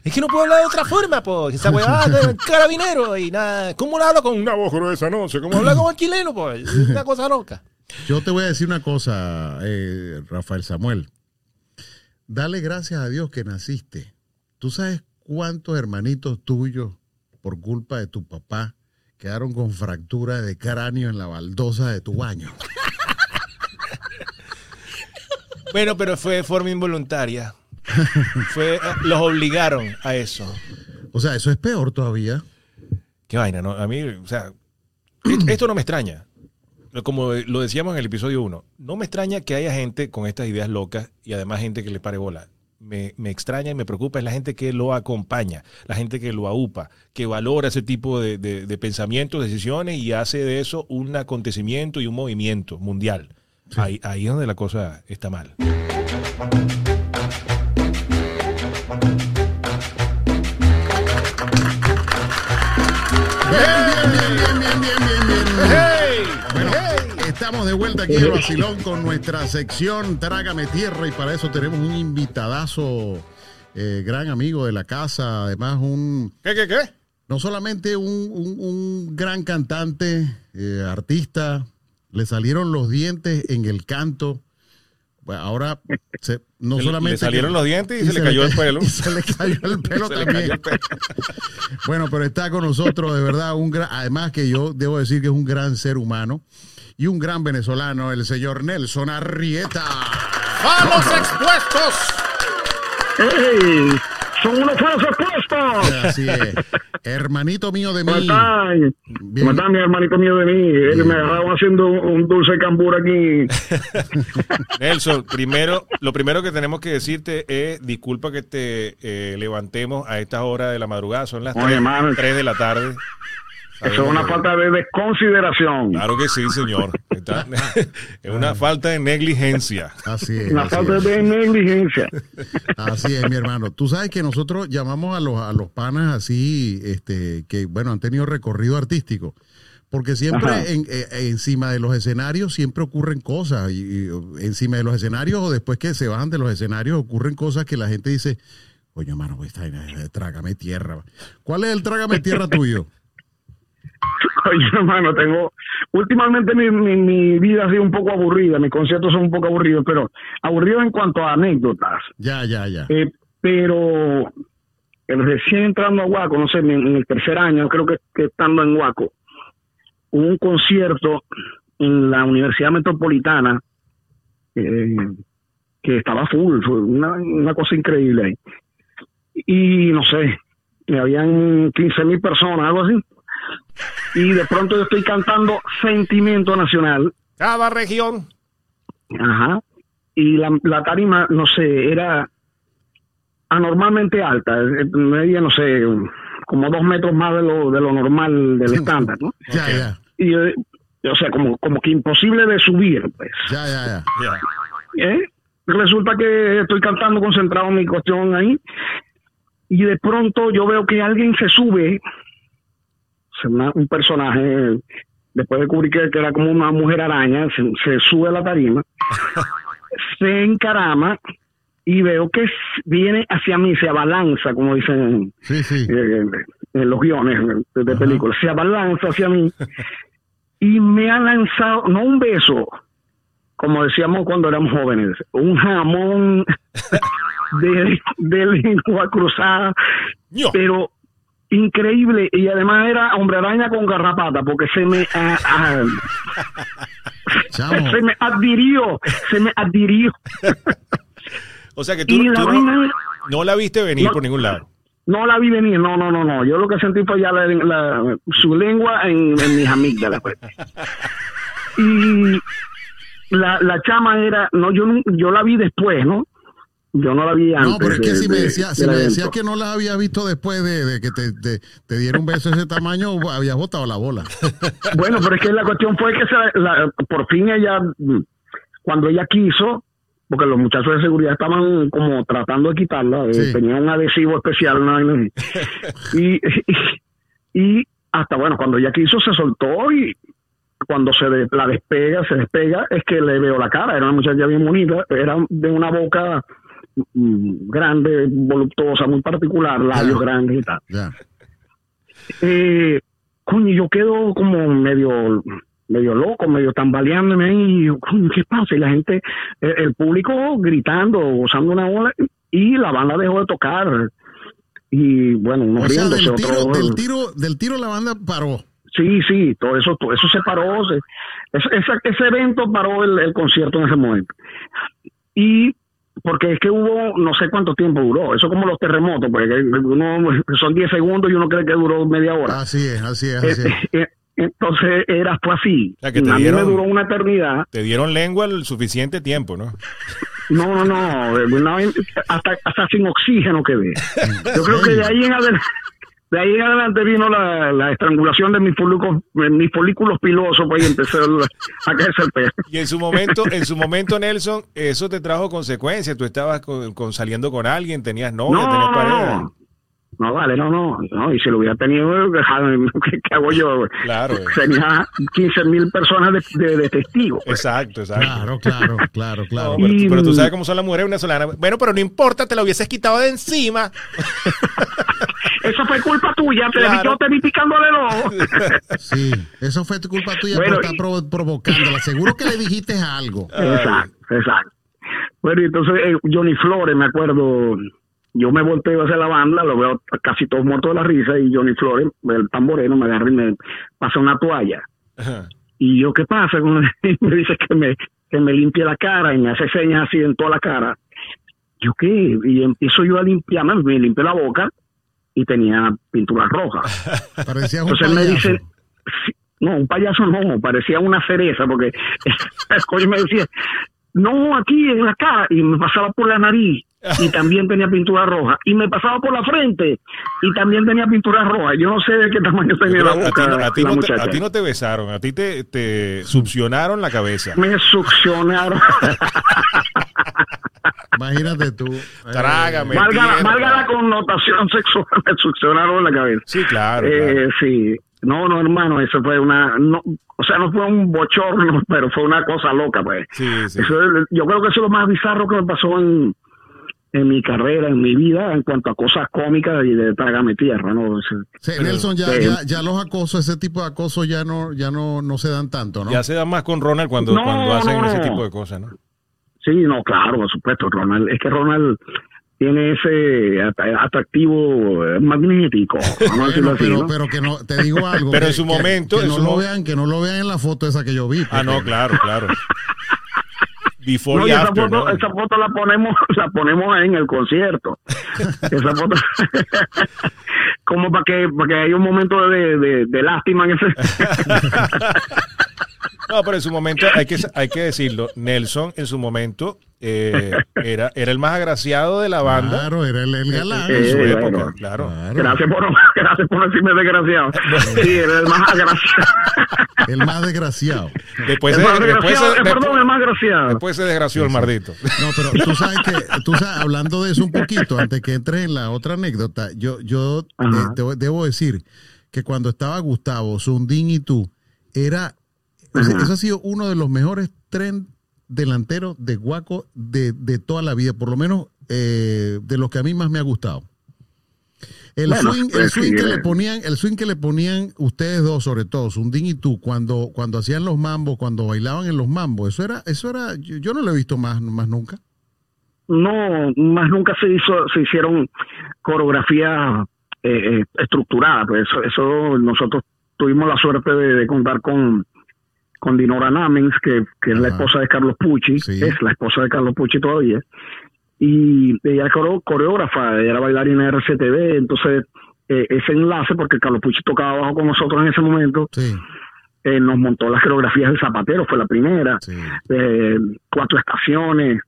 Es que no puedo hablar de otra forma, pues. Esa [laughs] weá de carabinero y nada. ¿Cómo lo hablo con una voz gruesa? No sé cómo hablar como chileno, pues. Es Una cosa loca. Yo te voy a decir una cosa, eh, Rafael Samuel. Dale gracias a Dios que naciste. ¿Tú sabes cuántos hermanitos tuyos, por culpa de tu papá, quedaron con fractura de cráneo en la baldosa de tu baño? [laughs] Bueno, pero fue de forma involuntaria. [laughs] Fue, eh, los obligaron a eso. O sea, eso es peor todavía. Qué vaina, ¿no? A mí, o sea, esto no me extraña. Como lo decíamos en el episodio 1, no me extraña que haya gente con estas ideas locas y además gente que le pare bola. Me, me extraña y me preocupa es la gente que lo acompaña, la gente que lo aupa, que valora ese tipo de, de- de pensamientos, decisiones y hace de eso un acontecimiento y un movimiento mundial. Ahí, ahí es donde la cosa está mal. Estamos de vuelta aquí en Vacilón con nuestra sección Trágame Tierra y para eso tenemos un invitadazo, eh, gran amigo de la casa, además un, ¿Qué, qué, qué? no solamente un, un- un gran cantante, eh, artista, le salieron los dientes en el canto. Ahora se- no Le- solamente le salieron que- los dientes y se le cayó el pelo. [laughs] Y se le cayó el [laughs] pelo también. cayó el pelo. [laughs] Bueno, pero está con nosotros de verdad un gran, además que yo debo decir que es un gran ser humano y un gran venezolano, el señor Nelson Arrieta. ¡Vamos expuestos! ¡Hey! son unos falsos Así es. Hermanito mío de mí. ¿Cómo están? Bien. ¿Cómo están, mi hermanito mío de mí? Ellos me agarraron haciendo un dulce cambur aquí. [laughs] Nelson, primero, lo primero que tenemos que decirte es disculpa que te eh, levantemos a esta hora de la madrugada, son las Oye, 3, mano. de la tarde. Eso es una falta de desconsideración. Claro que sí, señor. Está- es [laughs] una falta de negligencia. Así es. Una así falta es. de negligencia. Así es, mi hermano. Tú sabes que nosotros llamamos a los, a los panas así, este, que bueno, han tenido recorrido artístico. Porque siempre en- eh, encima de los escenarios siempre ocurren cosas. Y, y, encima de los escenarios o después que se bajan de los escenarios ocurren cosas que la gente dice, coño, hermano, pues, trágame tierra. ¿Cuál es el trágame tierra tuyo? [laughs] Oye, hermano, tengo. Últimamente mi, mi, mi vida ha sido un poco aburrida, mis conciertos son un poco aburridos, pero aburridos en cuanto a anécdotas. Ya, ya, ya. Eh, pero el recién entrando a Huaco, no sé, en, en el tercer año, creo que, que estando en Huaco, hubo un concierto en la Universidad Metropolitana eh, que estaba full, fue una, una cosa increíble ahí. Y no sé, habían 15 mil personas, algo así. Y de pronto yo estoy cantando Sentimiento Nacional Cada región. Ajá. Y la, la tarima, no sé, era anormalmente alta. Medía, no sé, como dos metros más de lo, de lo normal del estándar, ¿no? Ya, ya. Y, o sea, como, como que imposible de subir, pues. Ya, ya, ya. Ya. ¿eh? Resulta que estoy cantando concentrado en mi cuestión ahí. Y de pronto yo veo que alguien se sube, una- un personaje, después descubrí que, que era como una mujer araña, se, se sube a la tarima, [laughs] se encarama y veo que viene hacia mí, se abalanza, como dicen Sí, sí. eh, en los guiones de, de películas, se abalanza hacia mí [laughs] y me ha lanzado, no un beso, como decíamos cuando éramos jóvenes, un jamón [laughs] de, de lengua cruzada, pero increíble y además era hombre araña con garrapata porque se me ah, ah, Chamo. [laughs] se me adhirió se me adhirió O sea que tú, no, vaina no la viste venir No. por ningún lado. no la vi venir no no no no yo lo que sentí fue ya la, la- su lengua en, en mis amígdalas pues. y la, la chama era no yo yo la vi después no yo no la vi antes No, pero es que de- si me de- decía, si decías que no la había visto después de, de que te, te, te diera un beso de ese tamaño, [laughs] habías botado la bola. [laughs] Bueno, pero es que la cuestión fue que se- la- por fin ella, cuando ella quiso, porque los muchachos de seguridad estaban como tratando de quitarla, eh, Sí. tenía un adhesivo especial, una vaina así. [laughs] y, y, y hasta bueno, cuando ella quiso se soltó y cuando se de- la despega, se despega, es que le veo la cara, era una muchacha bien bonita, era de una boca grande, voluptuosa, muy particular, labios grandes y tal Ya. eh, coño, yo quedo como medio medio loco, medio tambaleándome ahí, y yo, coño, ¿qué pasa? Y la gente, el, el público gritando, gozando una ola, y la banda dejó de tocar. Y bueno, unos O sea, riéndose, del tiro, del tiro, del tiro la banda paró. Sí, sí, todo eso, todo eso se paró. se- ese, ese- ese evento paró el, el concierto en ese momento. Y porque es que hubo, no sé cuánto tiempo duró, eso como los terremotos, porque uno, son 10 segundos y uno cree que duró media hora. Así es, así es, así es. Eh, eh, entonces era fue así. O sea, que te a mí dieron- me duró una eternidad. Te dieron lengua el suficiente tiempo, ¿no? No, no, no, eh, hasta, hasta sin oxígeno quedé. [laughs] Yo creo que de ahí en adelante, de ahí en adelante vino la, la estrangulación de mis folículos, mis folículos pilosos, pues y empecé a caerse el pelo. Y en su momento, en su momento, Nelson, eso te trajo consecuencias. Tú estabas con, con- saliendo con alguien, tenías novia, No, tenías no, pareja. no. No, vale, no, no, no. Y si lo hubiera tenido, ¿qué, [laughs] qué hago yo? Claro. [laughs] Tenía 15 mil personas de, de- de testigos. pues. Exacto, exacto. Claro, claro, claro, [laughs] claro. No, pero, Y- pero tú sabes cómo son las mujeres venezolanas. Bueno, pero no importa, te lo hubieses quitado de encima. Eso fue culpa tuya, te Claro. yo te vi picándole el ojo. Sí, eso fue tu culpa tuya Bueno, por estar y- provocándola. Seguro que le dijiste algo. Exacto, exacto. Bueno, y entonces eh, Johnny Flores, me acuerdo, yo me volteo hacia la banda, lo veo casi todos muertos de la risa, y Johnny Flores, el tamboreno, me agarra y me pasa una toalla. Ajá. Y yo, ¿qué pasa? [laughs] Me dice que me, que me limpie la cara y me hace señas así en toda la cara. ¿yo qué? Y empiezo yo a limpiarme, me limpié la boca y tenía pintura roja. [laughs] Parecía un Entonces él me dice, "Sí, no, un payaso no, parecía una cereza, porque [laughs] el coño me decía, no, aquí en la cara, y me pasaba por la nariz, y [laughs] también tenía pintura roja, y me pasaba por la frente, y también tenía pintura roja. Yo no sé de qué tamaño tenía la Pero a, ti, boca no- a ti la no te, muchacha. a ti no te besaron, a ti te, te succionaron la cabeza. Me succionaron. [laughs] Imagínate tú. Trágame. valga, la connotación [laughs] sexual, me succionaron la cabeza. Sí, claro. Eh, claro. sí, no, no, hermano, eso fue una, no, o sea, no fue un bochorno, pero fue una cosa loca, pues. Sí, sí. Eso es- yo creo que eso es lo más bizarro que me pasó en, en mi carrera, en mi vida, en cuanto a cosas cómicas y de trágame tierra, ¿no? Sí, Nelson, ya, Sí. ya, ya los acosos, ese tipo de acosos ya no, ya no, no se dan tanto, ¿no? Ya se da más con Ronald cuando, No, cuando hacen no, ese no. tipo de cosas, ¿no? Sí, no, claro, por supuesto, Ronald. Es que Ronald tiene ese at- atractivo eh, magnético, [laughs] así, pero, ¿no? pero que no, te digo algo. Pero que- en su momento, Que, no su lo vean, que no lo vean en la foto esa que yo vi. Ah, no, claro, claro. [laughs] Before No, y esa after, foto, ¿no? esa foto la ponemos, [laughs] la ponemos en el concierto. esa foto, [laughs] como para que, para que haya un momento de, de, de lástima en ese. [laughs] No, pero en su momento, hay que, hay que decirlo, Nelson en su momento eh, era, era el más agraciado de la banda Claro, era el, el galán. en su Eh, época, bueno. claro. Claro. Gracias por, [laughs] gracias por decirme desgraciado. Sí, eres el más agraciado. El más desgraciado. Después el se, más después desgraciado, se- eh, perdón, después- el más agraciado. después se desgració el mardito. No, pero tú sabes que, tú sabes, hablando de eso un poquito, antes que entres en la otra anécdota, yo, yo eh, te- debo decir que cuando estaba Gustavo, Sundin y tú, era, eso ha sido uno de los mejores tren delanteros de Guaco de, de toda la vida, por lo menos eh, de los que a mí más me ha gustado. El Bueno, swing, el pues, swing que le ponían, el swing que le ponían ustedes dos, sobre todo, Sundin y tú, cuando, cuando hacían los mambos, cuando bailaban en los mambos, eso era, eso era, yo, yo no lo he visto más, más nunca. no, más nunca se hizo, se hicieron coreografías eh, eh, estructuradas, pues eso, eso nosotros tuvimos la suerte de, de contar con con Dinora Namens, que, que es la esposa de Carlos Pucci, Sí. es la esposa de Carlos Pucci todavía, y ella era coreógrafa, ella era bailarina de RCTV, entonces eh, ese enlace, porque Carlos Pucci tocaba bajo con nosotros en ese momento, Sí, eh, nos montó las coreografías del Zapatero, fue la primera, sí. eh, cuatro estaciones,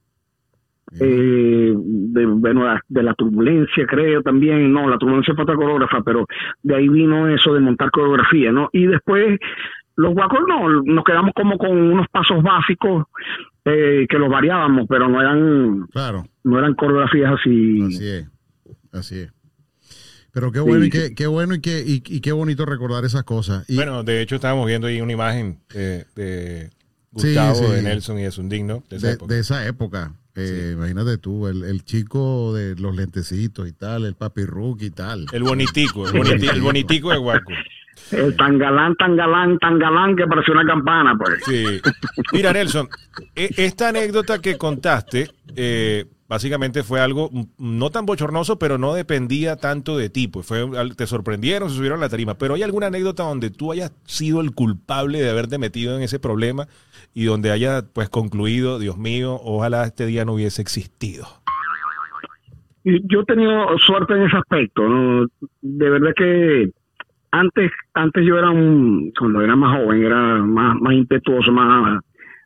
eh, de, bueno, la- de la turbulencia, creo también, no, la turbulencia fue otra coreógrafa, pero de ahí vino eso de montar coreografía, ¿no? Y después, los guacos no, nos quedamos como con unos pasos básicos eh, que los variábamos, pero no eran, Claro, no eran coreografías así. así es, así es. Pero qué bueno y qué, qué bueno y qué, y, y qué bonito recordar esas cosas. Y, Bueno, de hecho estábamos viendo ahí una imagen de, de Gustavo, Sí, sí. de Nelson y de Sundin, ¿no? De esa de, época. de esa época, eh, imagínate tú, el, el chico de los lentecitos y tal, el papi Rook y tal. El bonitico, el, boniti- el bonitico de Guaco. [laughs] El tan galán, tan galán, tan galán que pareció una campana, pues. Sí. Mira, Nelson, e- esta anécdota que contaste, eh, básicamente fue algo no tan bochornoso, pero no dependía tanto de ti. Pues fue, te sorprendieron, se subieron a la tarima. Pero hay alguna anécdota donde tú hayas sido el culpable de haberte metido en ese problema y donde haya pues concluido, Dios mío, ojalá este día no hubiese existido. Yo he tenido suerte en ese aspecto, ¿no? De verdad que antes, antes yo era un, cuando era más joven, era más, más impetuoso, más,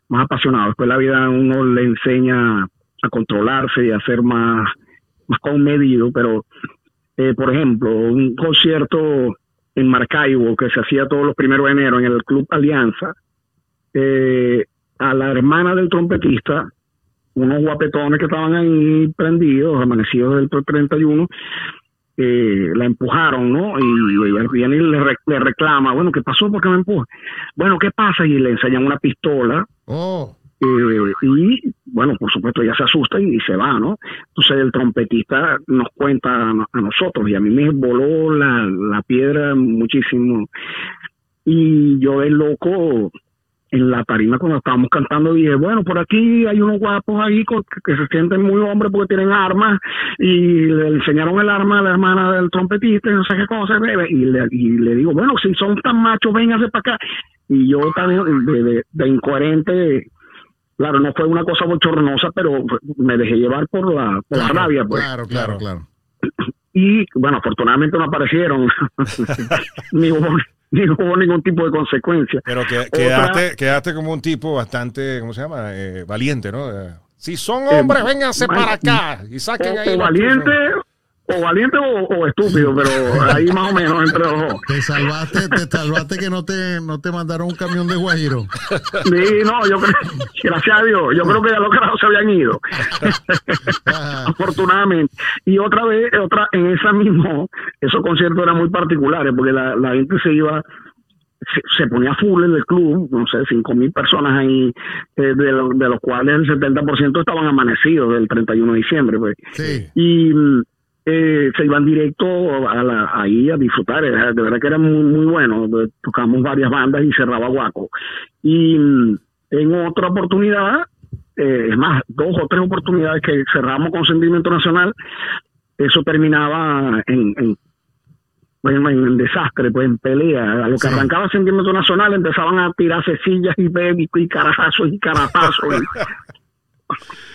más apasionado. Después la vida uno le enseña a controlarse y a ser más, más comedido, pero, eh, por ejemplo, un concierto en Maracaibo que se hacía todos los primeros de enero en el Club Alianza, eh, a la hermana del trompetista, unos guapetones que estaban ahí prendidos, amanecidos del 31, eh, la empujaron, ¿no? Y viene y le, re- le reclama, bueno, ¿qué pasó? ¿Por qué me empuja? Bueno, ¿qué pasa? Y le enseñan una pistola Oh, eh, y, bueno, por supuesto, ella se asusta y, y se va, ¿no? Entonces el trompetista nos cuenta a, no- a nosotros y a mí me voló la, la piedra muchísimo. Y yo de loco en la tarima cuando estábamos cantando dije, bueno, por aquí hay unos guapos ahí con- que se sienten muy hombres porque tienen armas y le enseñaron el arma a la hermana del trompetista y no sé qué cosa, bebé. y le, y le digo, bueno, si son tan machos, vénganse para acá. Y yo también de, de- de incoherente claro, no fue una cosa bochornosa, pero me dejé llevar por la, por la rabia, pues. Claro, claro, claro. Y bueno, afortunadamente no aparecieron, [laughs] ni, hubo, [laughs] ni hubo ningún tipo de consecuencia. Pero que, Otra- quedaste, quedaste como un tipo bastante, ¿cómo se llama? Eh, valiente, ¿no? Eh, Si son hombres, vénganse bueno, para acá y saquen ahí. o los valiente, o valiente o, o estupido, pero ahí más o menos entre los dos. Te salvaste, te salvaste que no te, no te mandaron un camión de Guajiro. Sí, no, yo creo, gracias a Dios, yo creo que ya los carajos se habían ido, [laughs] afortunadamente. Y otra vez, otra en esa mismo, esos conciertos eran muy particulares, porque la, la gente se iba, se, se ponía full en el club, no sé, cinco mil personas ahí, eh, de, lo- de los cuales el 70% estaban amanecidos del 31 de diciembre, pues. Sí. y eh, se iban directo a la, ahí a disfrutar, de verdad que era muy, muy bueno, de- tocamos varias bandas y cerraba Guaco. Y mm, en otra oportunidad, eh, es más, dos o tres oportunidades que cerramos con Sentimiento Nacional, eso terminaba en, en, en- en desastre, pues en pelea. A lo que Sí. arrancaba Sentimiento Nacional empezaban a tirarse sillas y, y, y carajazos y caratazos. [laughs]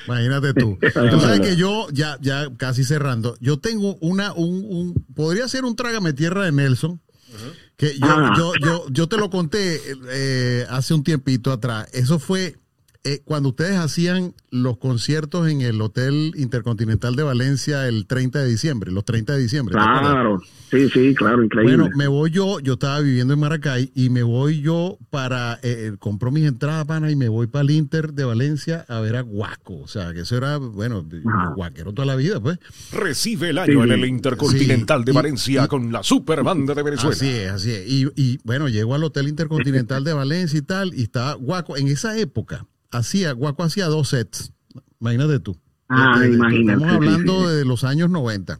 Imagínate tú. Tú sabes que yo, ya, ya casi cerrando, yo tengo una, un, un podría ser un trágame tierra de Nelson. Que yo, Ah. yo, yo, yo te lo conté eh, hace un tiempito atrás. Eso fue eh, cuando ustedes hacían los conciertos en el Hotel Intercontinental de Valencia el 30 de diciembre, los 30 de diciembre. claro, sí, sí, claro, increíble. Bueno, me voy yo, yo estaba viviendo en Maracay y me voy yo para, eh, eh, compro mis entradas, pana, y me voy para el Inter de Valencia a ver a Guaco. O sea, que eso era, bueno, Ajá. guaquero toda la vida, pues. Recibe el año Sí, en el. Intercontinental Sí, de Valencia y- con la super banda de Venezuela. Así es, así es. Y, y, bueno, llego al Hotel Intercontinental de Valencia y tal, y estaba Guaco. En esa época, hacía, Guaco hacía dos sets. Imagínate tú. Ah, De- de- de- imagínate, Estamos hablando de los años 90.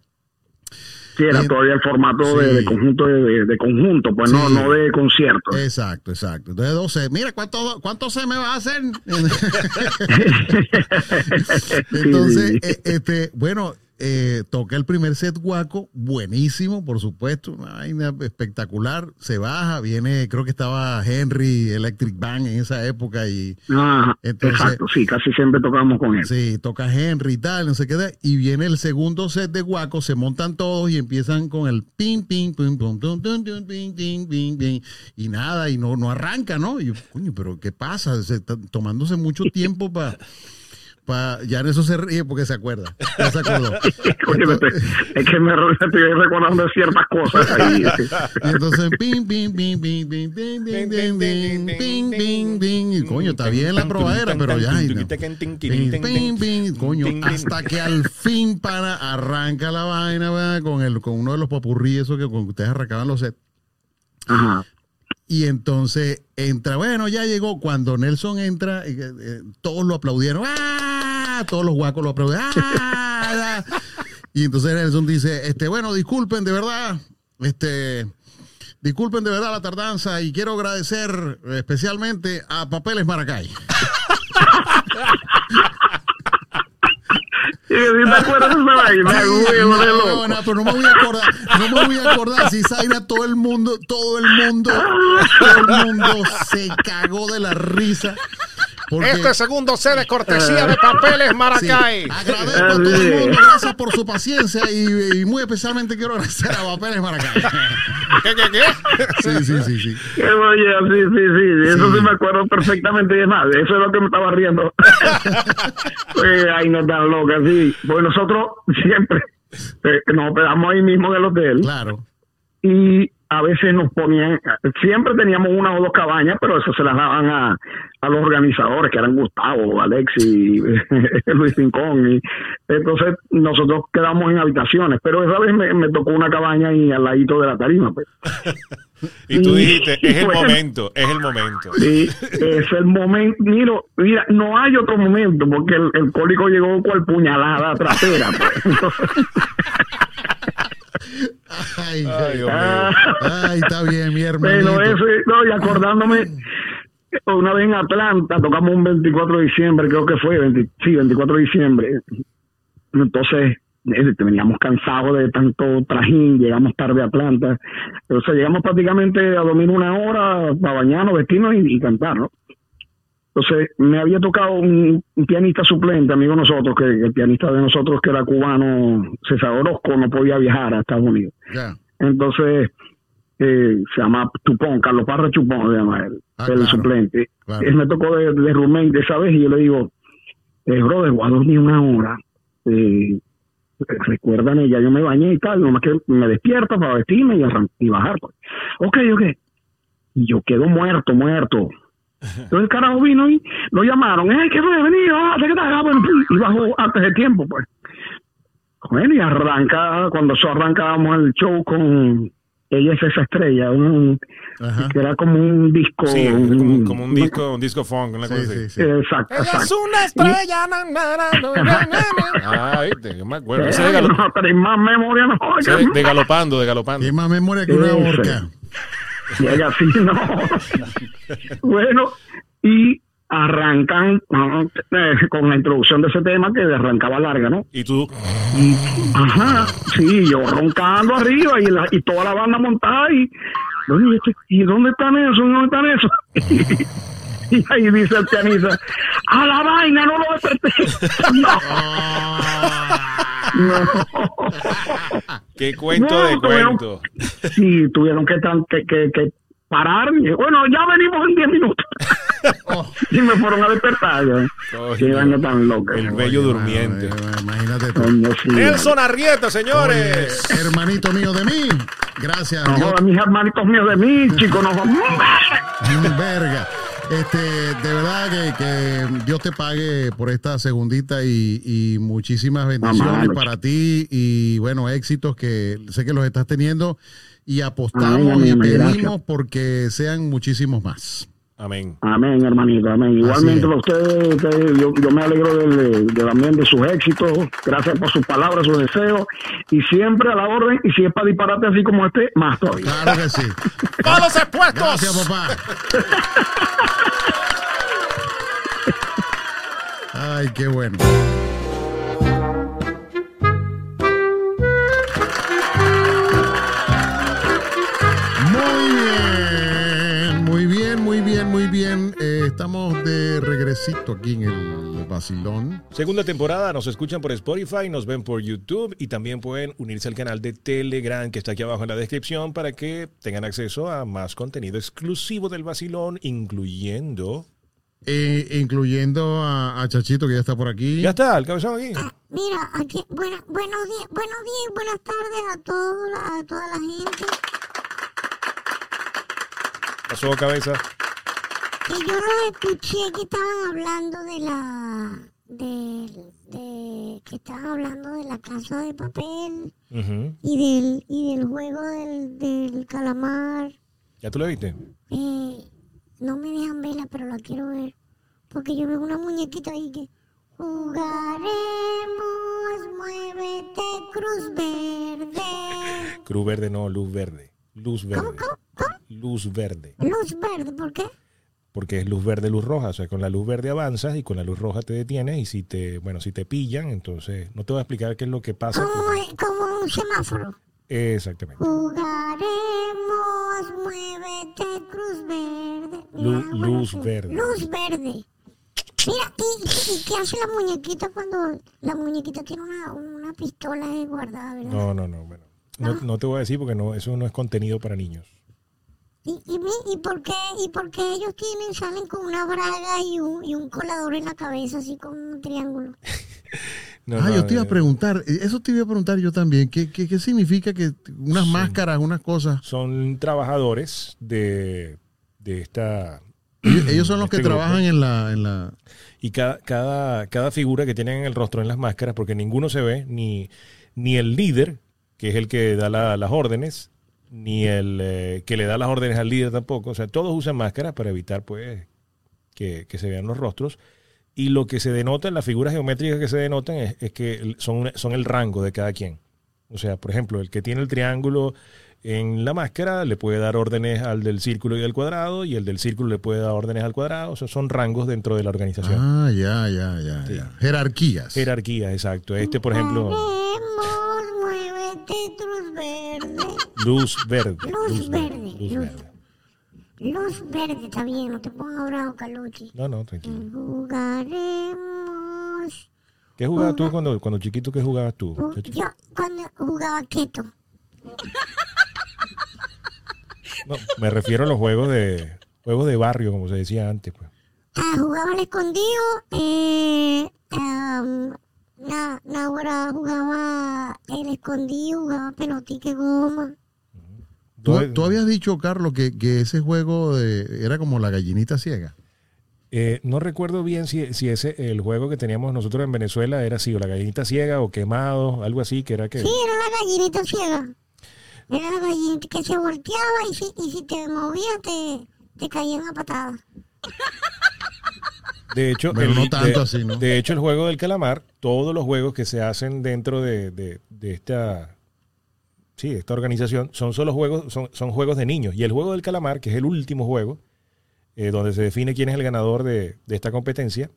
Sí, era Bien. todavía el formato de, Sí. de conjunto de, conjunto, pues no, Sí. no de concierto. Exacto, exacto. Entonces, 12. Mira, ¿cuánto, cuánto se me va a hacer? [laughs] [laughs] Entonces, Sí. eh, este, bueno, eh, toca el primer set guaco, buenísimo, por supuesto, una vaina espectacular. Se baja, viene, creo que estaba Henry Electric Band en esa época y Entonces- exacto, sí, casi siempre tocamos con él. sí, toca Henry y tal, no sé qué. Y viene el segundo set de guaco, se montan todos y empiezan con el ping, ping, ping, pum, tum, tum, tum, ping, ping, ping, ping, y nada, y no, no arranca, ¿no? Y yo, coño, pero ¿qué pasa? Se está tomándose mucho tiempo para. Ya en eso se ríe porque se acuerda. Ya se acordó. Es que me estoy recordando ciertas cosas ahí. Y entonces, ping, ping, ping, ping, ping, ping, ping, ping, ping, ping, ping. Y coño, está bien la probadera, pero ya. no. Ping, ping, ping, coño, hasta que al fin para arranca la vaina, ¿verdad? Con el, con uno de los papurrí, eso que con ustedes arrancaban los sets. Ajá. Y entonces entra, bueno, ya llegó. Cuando Nelson entra, eh, eh, todos lo aplaudieron. ¡Ah! Todos los guacos lo aplaudieron. ¡Ah! Y entonces Nelson dice, este, bueno, disculpen de verdad, este, disculpen de verdad la tardanza y quiero agradecer especialmente a Papeles Maracay. [laughs] Y si te acuerdas de esa [laughs] vaina, no, no, pero no me voy a acordar, no me voy a acordar si Zaira todo el mundo, todo el mundo, todo el mundo se cagó de la risa. Porque, Este segundo set de cortesía de Papeles sí, Maracay. agradezco a todo el mundo, gracias por su paciencia y, y muy especialmente quiero agradecer a Papeles Maracay. [laughs] ¿Qué, qué, qué? Sí, sí, sí, sí. Qué oye, sí, sí, sí, eso Sí. sí. me acuerdo perfectamente y es más, eso es lo que me estaba riendo. [laughs] pues, ay, no tan loca, sí. Pues nosotros siempre eh, nos hospedamos ahí mismo en el hotel Claro. y a veces nos ponían, siempre teníamos una o dos cabañas, pero eso se las daban a, a los organizadores, que eran Gustavo, Alexi, [laughs] Luis Pincón, y entonces nosotros quedamos en habitaciones, pero esa vez me, me tocó una cabaña ahí al ladito de la tarima, pues. [laughs] Y tú dijiste, es el momento, es el momento. Sí, es el momento. Mira, mira, no hay otro momento porque el, el cólico llegó cual puñalada trasera. pues. Entonces, [laughs] Ay, Ay, Dios mío. ay, está bien, mi eso, no, y acordándome, una vez en Atlanta tocamos un 24 de diciembre, creo que fue, 20 sí, 24 de diciembre. Entonces, eh, veníamos cansados de tanto trajín, llegamos tarde a Atlanta. Entonces, llegamos prácticamente a dormir una hora para bañarnos, vestirnos y, y cantar, ¿no? Entonces, me había tocado un, un pianista suplente, amigo de nosotros, que el pianista de nosotros, que era cubano, César Orozco, no podía viajar a Estados Unidos. Entonces, eh, se llama Chupón, Carlos Parra Chupón, se llama él, Ah, el claro, suplente. claro. Él me tocó de, de roommate de esa vez y yo le digo, eh, brother, voy a dormir una hora. Eh, recuérdame, ya yo me bañé y tal, nomás que me despierta para vestirme y bajar. Pues. Ok, ok. Y yo quedo muerto, muerto. Entonces el carajo vino y lo llamaron, ¡eh, qué fue, venido! Ah, ¿qué tal? Bueno, [laughs] y bajó antes de tiempo, pues. Bueno, y arranca, cuando eso arrancábamos el show con Ella es esa estrella, un- Ajá. que era como un disco. Sí, es un- como, como un disco, un disco funk, una Sí, cosa sí, así. sí. Exacto, Ella es exacto. una estrella. na, na. Ah, viste, yo me acuerdo. Ese de, galo- no, pero más memoria no. ese de- de galopando, de galopando. Tiene más memoria que una Ese. Y ella sí, no. [laughs] bueno, y arrancan eh, con la introducción de ese tema que arrancaba larga, ¿no? Y tú, Y, ajá, sí, yo roncando arriba y, la, y toda la banda montada y, este- ¿y dónde están esos? ¿Dónde están esos? [laughs] Y, ahí dice el pianista, a la vaina, no lo desperté. [laughs] No, no. [laughs] qué cuento No, de tuvieron- cuento. Sí, tuvieron que, que, que, que parar. y, bueno, ya venimos en 10 minutos. [laughs] y me fueron a despertar. Qué vaina tan loca. el bello Oye, durmiente. mano, eh, Imagínate tú. Sí. Nelson Arrieta, señores. Oye, hermanito mío de mí. Gracias. No mis hermanitos míos de mí, chicos, no Verga. Este, de verdad que, que Dios te pague por esta segundita y, y muchísimas bendiciones para ti y bueno, éxitos que sé que los estás teniendo y apostamos Amén, amén, y amén, pedimos gracias. porque sean muchísimos más. Amén. Amén, hermanito, amén. Igualmente a ustedes, ustedes, yo, yo me alegro del- de, también de sus éxitos. Gracias por sus palabras, sus deseos. Y siempre a la orden. Y si es para disparate así como este, más todavía. Claro que sí. [laughs] ¡Palos expuestos! Gracias, papá. [laughs] Ay, qué bueno. Regresito aquí en el Basilón. Segunda temporada, nos escuchan por Spotify, nos ven por YouTube y también pueden unirse al canal de Telegram que está aquí abajo en la descripción para que tengan acceso a más contenido exclusivo del vacilón, incluyendo... Eh, incluyendo a, a Chachito que ya está por aquí. Ya está, el cabezón aquí. Mira, aquí, buenos días, buenos días y buenas tardes a, todo la- a toda la gente. Pasó cabeza. Que yo los escuché que estaban hablando de la. De, de- que estaban hablando de la casa de papel y del, y del juego del, del calamar. ¿Ya tú lo viste? Eh, no me dejan verla, pero la quiero ver. Porque yo veo una muñequita ahí que. Jugaremos, muévete, cruz verde. Cruz verde no, luz verde. Luz verde. ¿Cómo, cómo, cómo? Luz verde. Luz verde, ¿por qué? Porque es luz verde, luz roja. O sea, con la luz verde avanzas y con la luz roja te detienes. Y si te, bueno, si te pillan, entonces no te voy a explicar qué es lo que pasa. Como, como un semáforo. Exactamente. Jugaremos, muévete, cruz verde. Luz verde. Luz verde. Mira, ¿y, y qué hace la muñequita cuando la muñequita tiene una, una pistola guardada, verdad? No, no, no. Bueno, no, no te voy a decir porque no, eso no es contenido para niños. ¿Y, y, por qué, ¿Y por qué ellos tienen, salen con una braga y un, y un colador en la cabeza, así con un triángulo? [laughs] No, ah, no, yo te iba a eh, preguntar, eh, eso te iba a preguntar yo también. ¿Qué, qué, qué significa que unas máscaras, unas cosas? Son trabajadores de, de esta... Ellos, ellos son los Este que grupo. trabajan en la, en la. Y cada, cada, cada figura que tienen en el rostro en las máscaras, porque ninguno se ve, ni, ni el líder, que es el que da la- las órdenes, ni el eh, que le da las órdenes al líder tampoco. O sea, todos usan máscaras para evitar pues que, que se vean los rostros. Y lo que se denota en las figuras geométricas que se denotan es, es que son, son el rango de cada quien. O sea, por ejemplo, el que tiene el triángulo en la máscara le puede dar órdenes al del círculo y al cuadrado, y el del círculo le puede dar órdenes al cuadrado. O sea, son rangos dentro de la organización. Ah, ya, ya, ya, ya. Jerarquías. Jerarquía, exacto. Este, por ejemplo, Verde. luz verde. Luz verde, Luz luz- verde. Luz verde, está bien, no te pongas bravo, Caluchi. No, no, tranquilo. Jugaremos. ¿Qué jugabas tú cuando, cuando chiquito? ¿Qué jugabas tú? Yo cuando jugaba keto. No, me refiero a los juegos de juegos de barrio, como se decía antes. Pues. Ah, jugaba al escondido. Eh, am, na, ahora jugaba el escondido, jugaba pelotique goma. Tú, tú habías dicho, Carlos, que, que ese juego de- era como la gallinita ciega. eh, no recuerdo bien si, si ese el juego que teníamos nosotros en Venezuela era así, o la gallinita ciega o quemado, algo así, que era que... Sí, era la gallinita ciega. Era la gallinita que se volteaba y si, y si te movías te, te caían a patadas. [laughs] De hecho, Pero no tanto de, así, ¿no? De hecho, el juego del calamar, todos los juegos que se hacen dentro de, de- de esta, sí, esta organización, son solo juegos, son, son juegos de niños. Y el juego del calamar, que es el último juego, eh, donde se define quién es el ganador de, de esta competencia,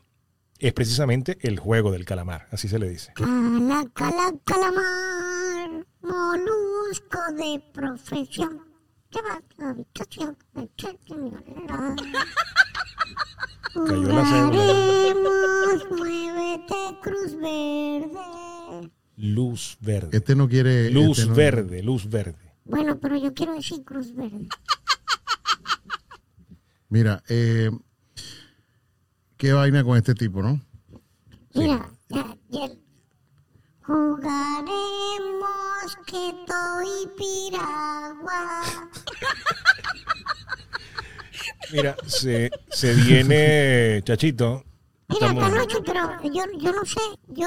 es precisamente el juego del calamar, así se le dice. Cala, cala, calamar, molusco de profesión. Lleva habitación. Cayó la cédula. Muévete, cruz verde. Luz verde. Este no quiere. Luz este no- verde, luz verde. Bueno, pero yo quiero decir cruz verde. Mira, eh, qué vaina con este tipo, ¿no? Mira, ya, ya. Jugaremos Queto y Piragua. [laughs] Mira, se, se viene, Chachito. Mira, estamos- Carlucho, pero yo, yo no sé, yo,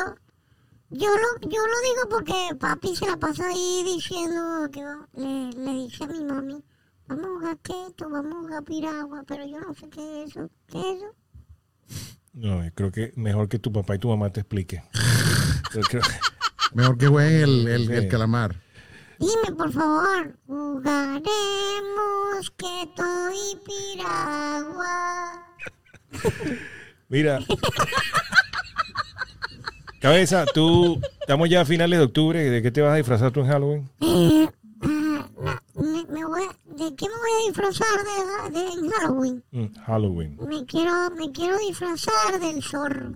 yo lo, yo lo digo porque papi se la pasa ahí diciendo que le, le dice a mi mami, vamos a jugar Queto, vamos a jugar Piragua, pero yo no sé qué es eso, ¿qué es eso? No, creo que mejor que tu papá y tu mamá te expliquen. [laughs] Yo creo- Mejor que jueguen el, el, Sí. el calamar. Dime, por favor, jugaremos Queto y Piragua. [laughs] Mira. Cabeza, tú, estamos ya a finales de octubre. ¿De qué te vas a disfrazar tú en Halloween? Eh, no, me, me voy a- ¿De qué me voy a disfrazar de, de- en Halloween? Mm, Halloween. Me quiero, me quiero disfrazar del zorro.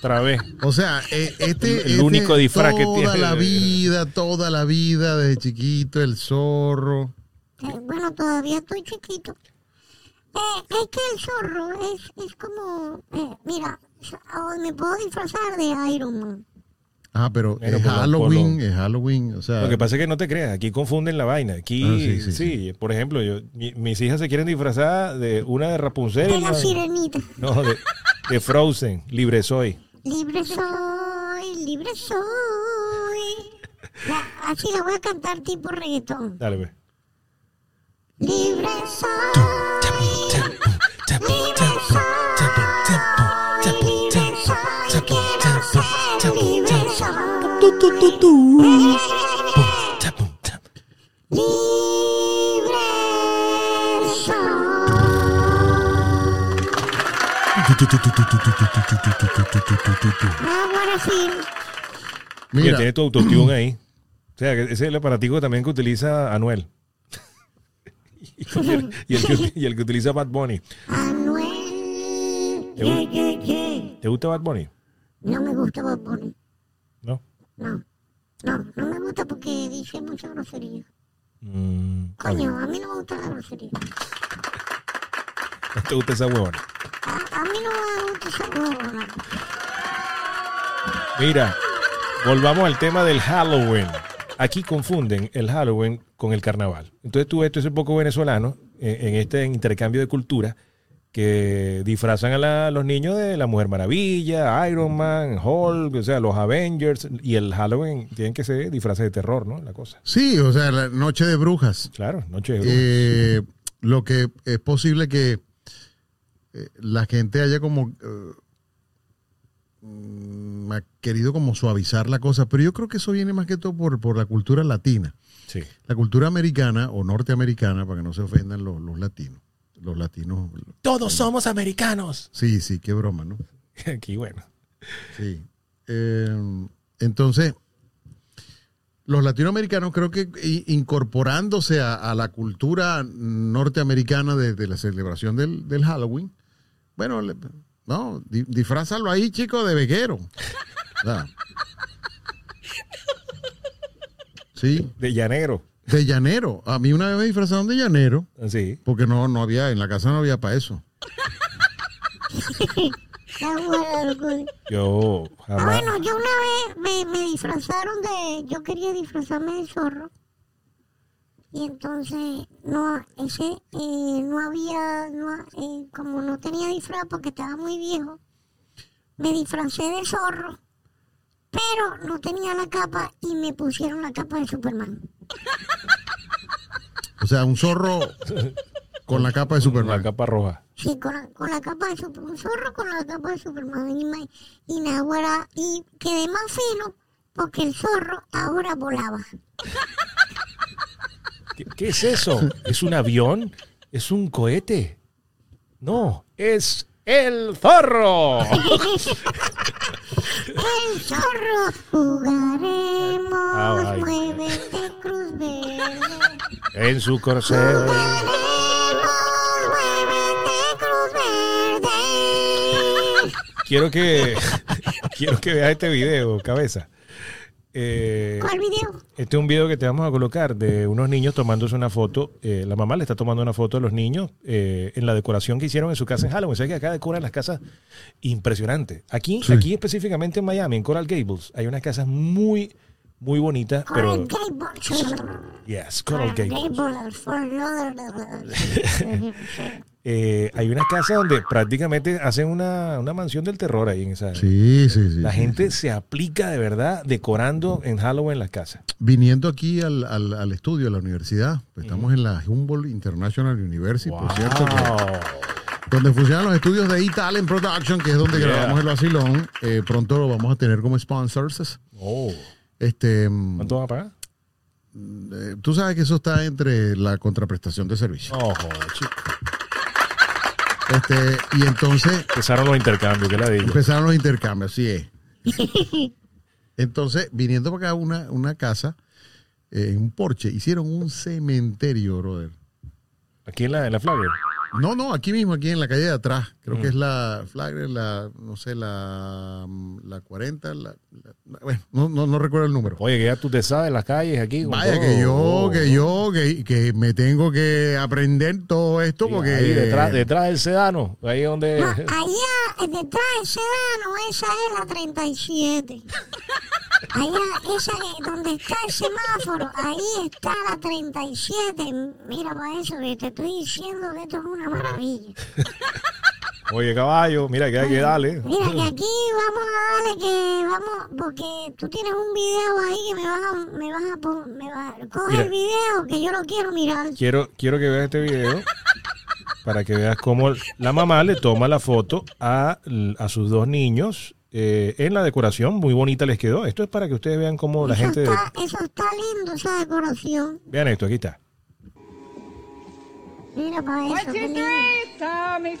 Otra vez. O sea, eh, este. El este único disfraz que Toda tiene. la vida, toda la vida, desde chiquito, el zorro. Eh, bueno, todavía estoy chiquito. Eh, es que el zorro es, es como, eh, mira, me puedo disfrazar de Iron Man. Ah, pero es lo- Halloween, por es Halloween. O sea, Lo que pasa es que no te creas, aquí confunden la vaina. Aquí, Ah, sí, sí, sí, por ejemplo, yo, mi- mis hijas se quieren disfrazar de una de Rapunzel. De y la sirenita. No, de, de Frozen, libre soy. Libre soy, libre soy. La- así la voy a cantar tipo reggaetón. Dale, pues. Libre soy. Libre soy. Libre soy. Quiero ser libre soy. Tu, tu, Mira, tiene tu autotune ahí. O sea, ese es el aparatico también que utiliza Anuel. y, el, y el que, y el que utiliza Bad Bunny. Anuel. ¿Te. ¿Te gusta Bad Bunny? No me gusta Bob Bunny. No. No. No, no me gusta porque dice mucha grosería. Mm. Coño, a mí no me gusta la grosería. [laughs] ¿No te gusta esa huevona? A, mí no me gusta esa huevona. Mira, volvamos al tema del Halloween. Aquí confunden el Halloween con el carnaval. Entonces tú ves ese poco venezolano eh, en este intercambio de cultura que disfrazan a, la- a los niños de la Mujer Maravilla, Iron Man, Hulk, o sea, los Avengers y el Halloween tienen que ser disfraces de terror, ¿no? La cosa. sí, o sea, la noche de brujas. Claro, noche de brujas. Eh, lo que es posible que eh, la gente haya como eh, mm, ha querido como suavizar la cosa, pero yo creo que eso viene más que todo por, por la cultura latina. Sí. La cultura americana o norteamericana, para que no se ofendan los, los latinos. Los latinos, Todos somos americanos. sí, sí, qué broma, ¿no? [laughs] Aquí, bueno. Sí. Eh, entonces, los latinoamericanos creo que incorporándose a, a la cultura norteamericana de, de la celebración del, del Halloween, bueno, le- no, di- disfrázalo ahí, chico, de veguero. Ah. Sí, De llanero. de llanero. A mí una vez me disfrazaron de llanero, Sí. porque no, no había, en la casa no había para eso. Yo Ah, jamás. bueno, yo una vez me, me disfrazaron de. Yo quería disfrazarme de zorro. Y entonces, no, ese, eh, no había, no, eh, como no tenía disfraz porque estaba muy viejo, me disfracé de zorro, pero no tenía la capa y me pusieron la capa de Superman. O sea, un zorro con la capa de La Superman. capa roja. Sí, con la, con la capa de Superman, un zorro con la capa de Superman. Y, me, y, naguará, y quedé más fino porque el zorro ahora volaba. ¿Qué, es eso? ¿Es un avión? ¿Es un cohete? No, es el zorro. El zorro jugaremos, Ah, muévete cruz verde. en su corcel. Jugaremos, muévete cruz verde. Quiero que [laughs] quiero que veas este video, cabeza. Eh, ¿Cuál video? este es un video que te vamos a colocar de unos niños tomándose una foto. Eh, la mamá le está tomando una foto a los niños eh, en la decoración que hicieron en su casa en Halloween. ¿Sabes que acá decoran las casas impresionante? Aquí, Sí. aquí específicamente en Miami, en Coral Gables, hay unas casas muy, muy bonitas, pero... Coral Gables. Yes, Coral Gables. Gables, for another- [laughs] Eh, hay unas casas donde prácticamente hacen una, una mansión del terror ahí en esa... Sí, sí, sí. La sí. gente se aplica de verdad decorando en Halloween las casas. Viniendo aquí al, al- al estudio, a la universidad, pues estamos en la Humboldt International University, por cierto, que- donde funcionan los estudios de E-Talent Production, que es donde Yeah. grabamos el vacilón. Eh, pronto lo vamos a tener como sponsors. Oh. Este, mm, ¿Cuánto van a pagar? eh, tú sabes que eso está entre la contraprestación de servicio. Oh, chico. Este, y entonces Empezaron los intercambios, ¿qué le digo? empezaron los intercambios, así es. [laughs] Entonces, viniendo para acá una, una casa, eh, un porche, hicieron un cementerio, brother. Aquí en la, en la Flagler. No, no, aquí mismo, aquí en la calle de atrás. Creo Mm. que es la Flagler, la, no sé, la, la 40, la, la- bueno, no, no, no recuerdo el número. Oye, que ya tú te sabes las calles aquí. Vaya, todo. que yo, que yo, que, que me tengo que aprender todo esto Sí, porque... ahí detrás, detrás del sedano, ahí donde... No, allá eh, detrás del sedano, esa es la 37. [laughs] Allá, esa es donde está el semáforo, ahí está la 37. Mira para eso, que te estoy diciendo que esto es una maravilla. Oye, caballo, mira que hay que darle. Mira que [laughs] aquí vamos a darle que vamos, porque tú tienes un video ahí que me vas a, me vas a, me vas a, coge Mira. el video que yo lo quiero mirar. Quiero, quiero que veas este video para que veas cómo la mamá le toma la foto a, a sus dos niños eh, en la decoración. Muy bonita les quedó. Esto es para que ustedes vean cómo la eso, gente... está, eso está lindo, esa decoración. Vean esto, aquí está. Mira para eso, One, qué two, lindo. three. Tommy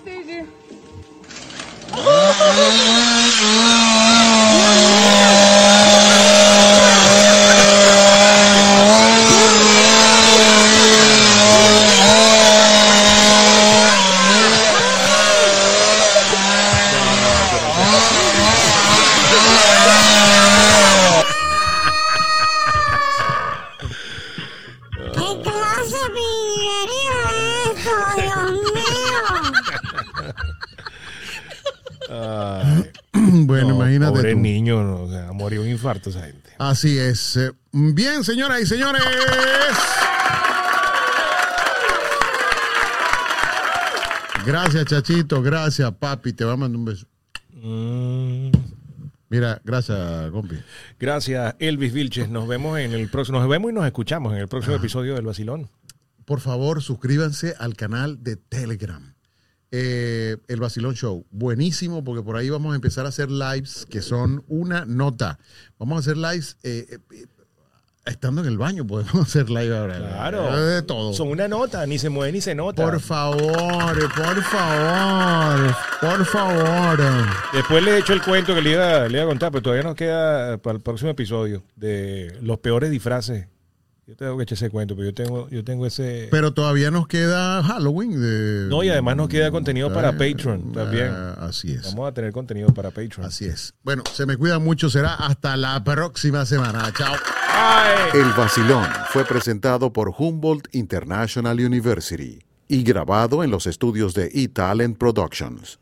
esa gente. Así es. Eh, Bien, señoras y señores. Gracias, Chachito. Gracias, papi. Te va a mandar un beso. Mm. Mira, gracias, compi. Gracias, Elvis Vilches. Nos vemos en el próximo, nos vemos y nos escuchamos en el próximo episodio del Basilón. Por favor, suscríbanse al canal de Telegram. Eh, el Basilón Show. Buenísimo, porque por ahí vamos a empezar a hacer lives que son una nota. Vamos a hacer lives. eh, eh, estando en el baño podemos [laughs] hacer live ahora. Claro. De todo. Son una nota, ni se mueve ni se nota. Por favor, por favor, por favor. Después le he hecho el cuento que le iba, le iba a contar, pero todavía nos queda para el próximo episodio de los peores disfraces. Yo tengo que echar ese cuento, pero yo tengo, yo tengo ese. Pero todavía nos queda Halloween. De, no, y además nos queda contenido para Patreon también. eh, así es. Vamos a tener contenido para Patreon. Así es. Bueno, se me cuida mucho. Será hasta la próxima semana. Chao. El vacilón fue presentado por Humboldt International University y grabado en los estudios de eTalent Productions.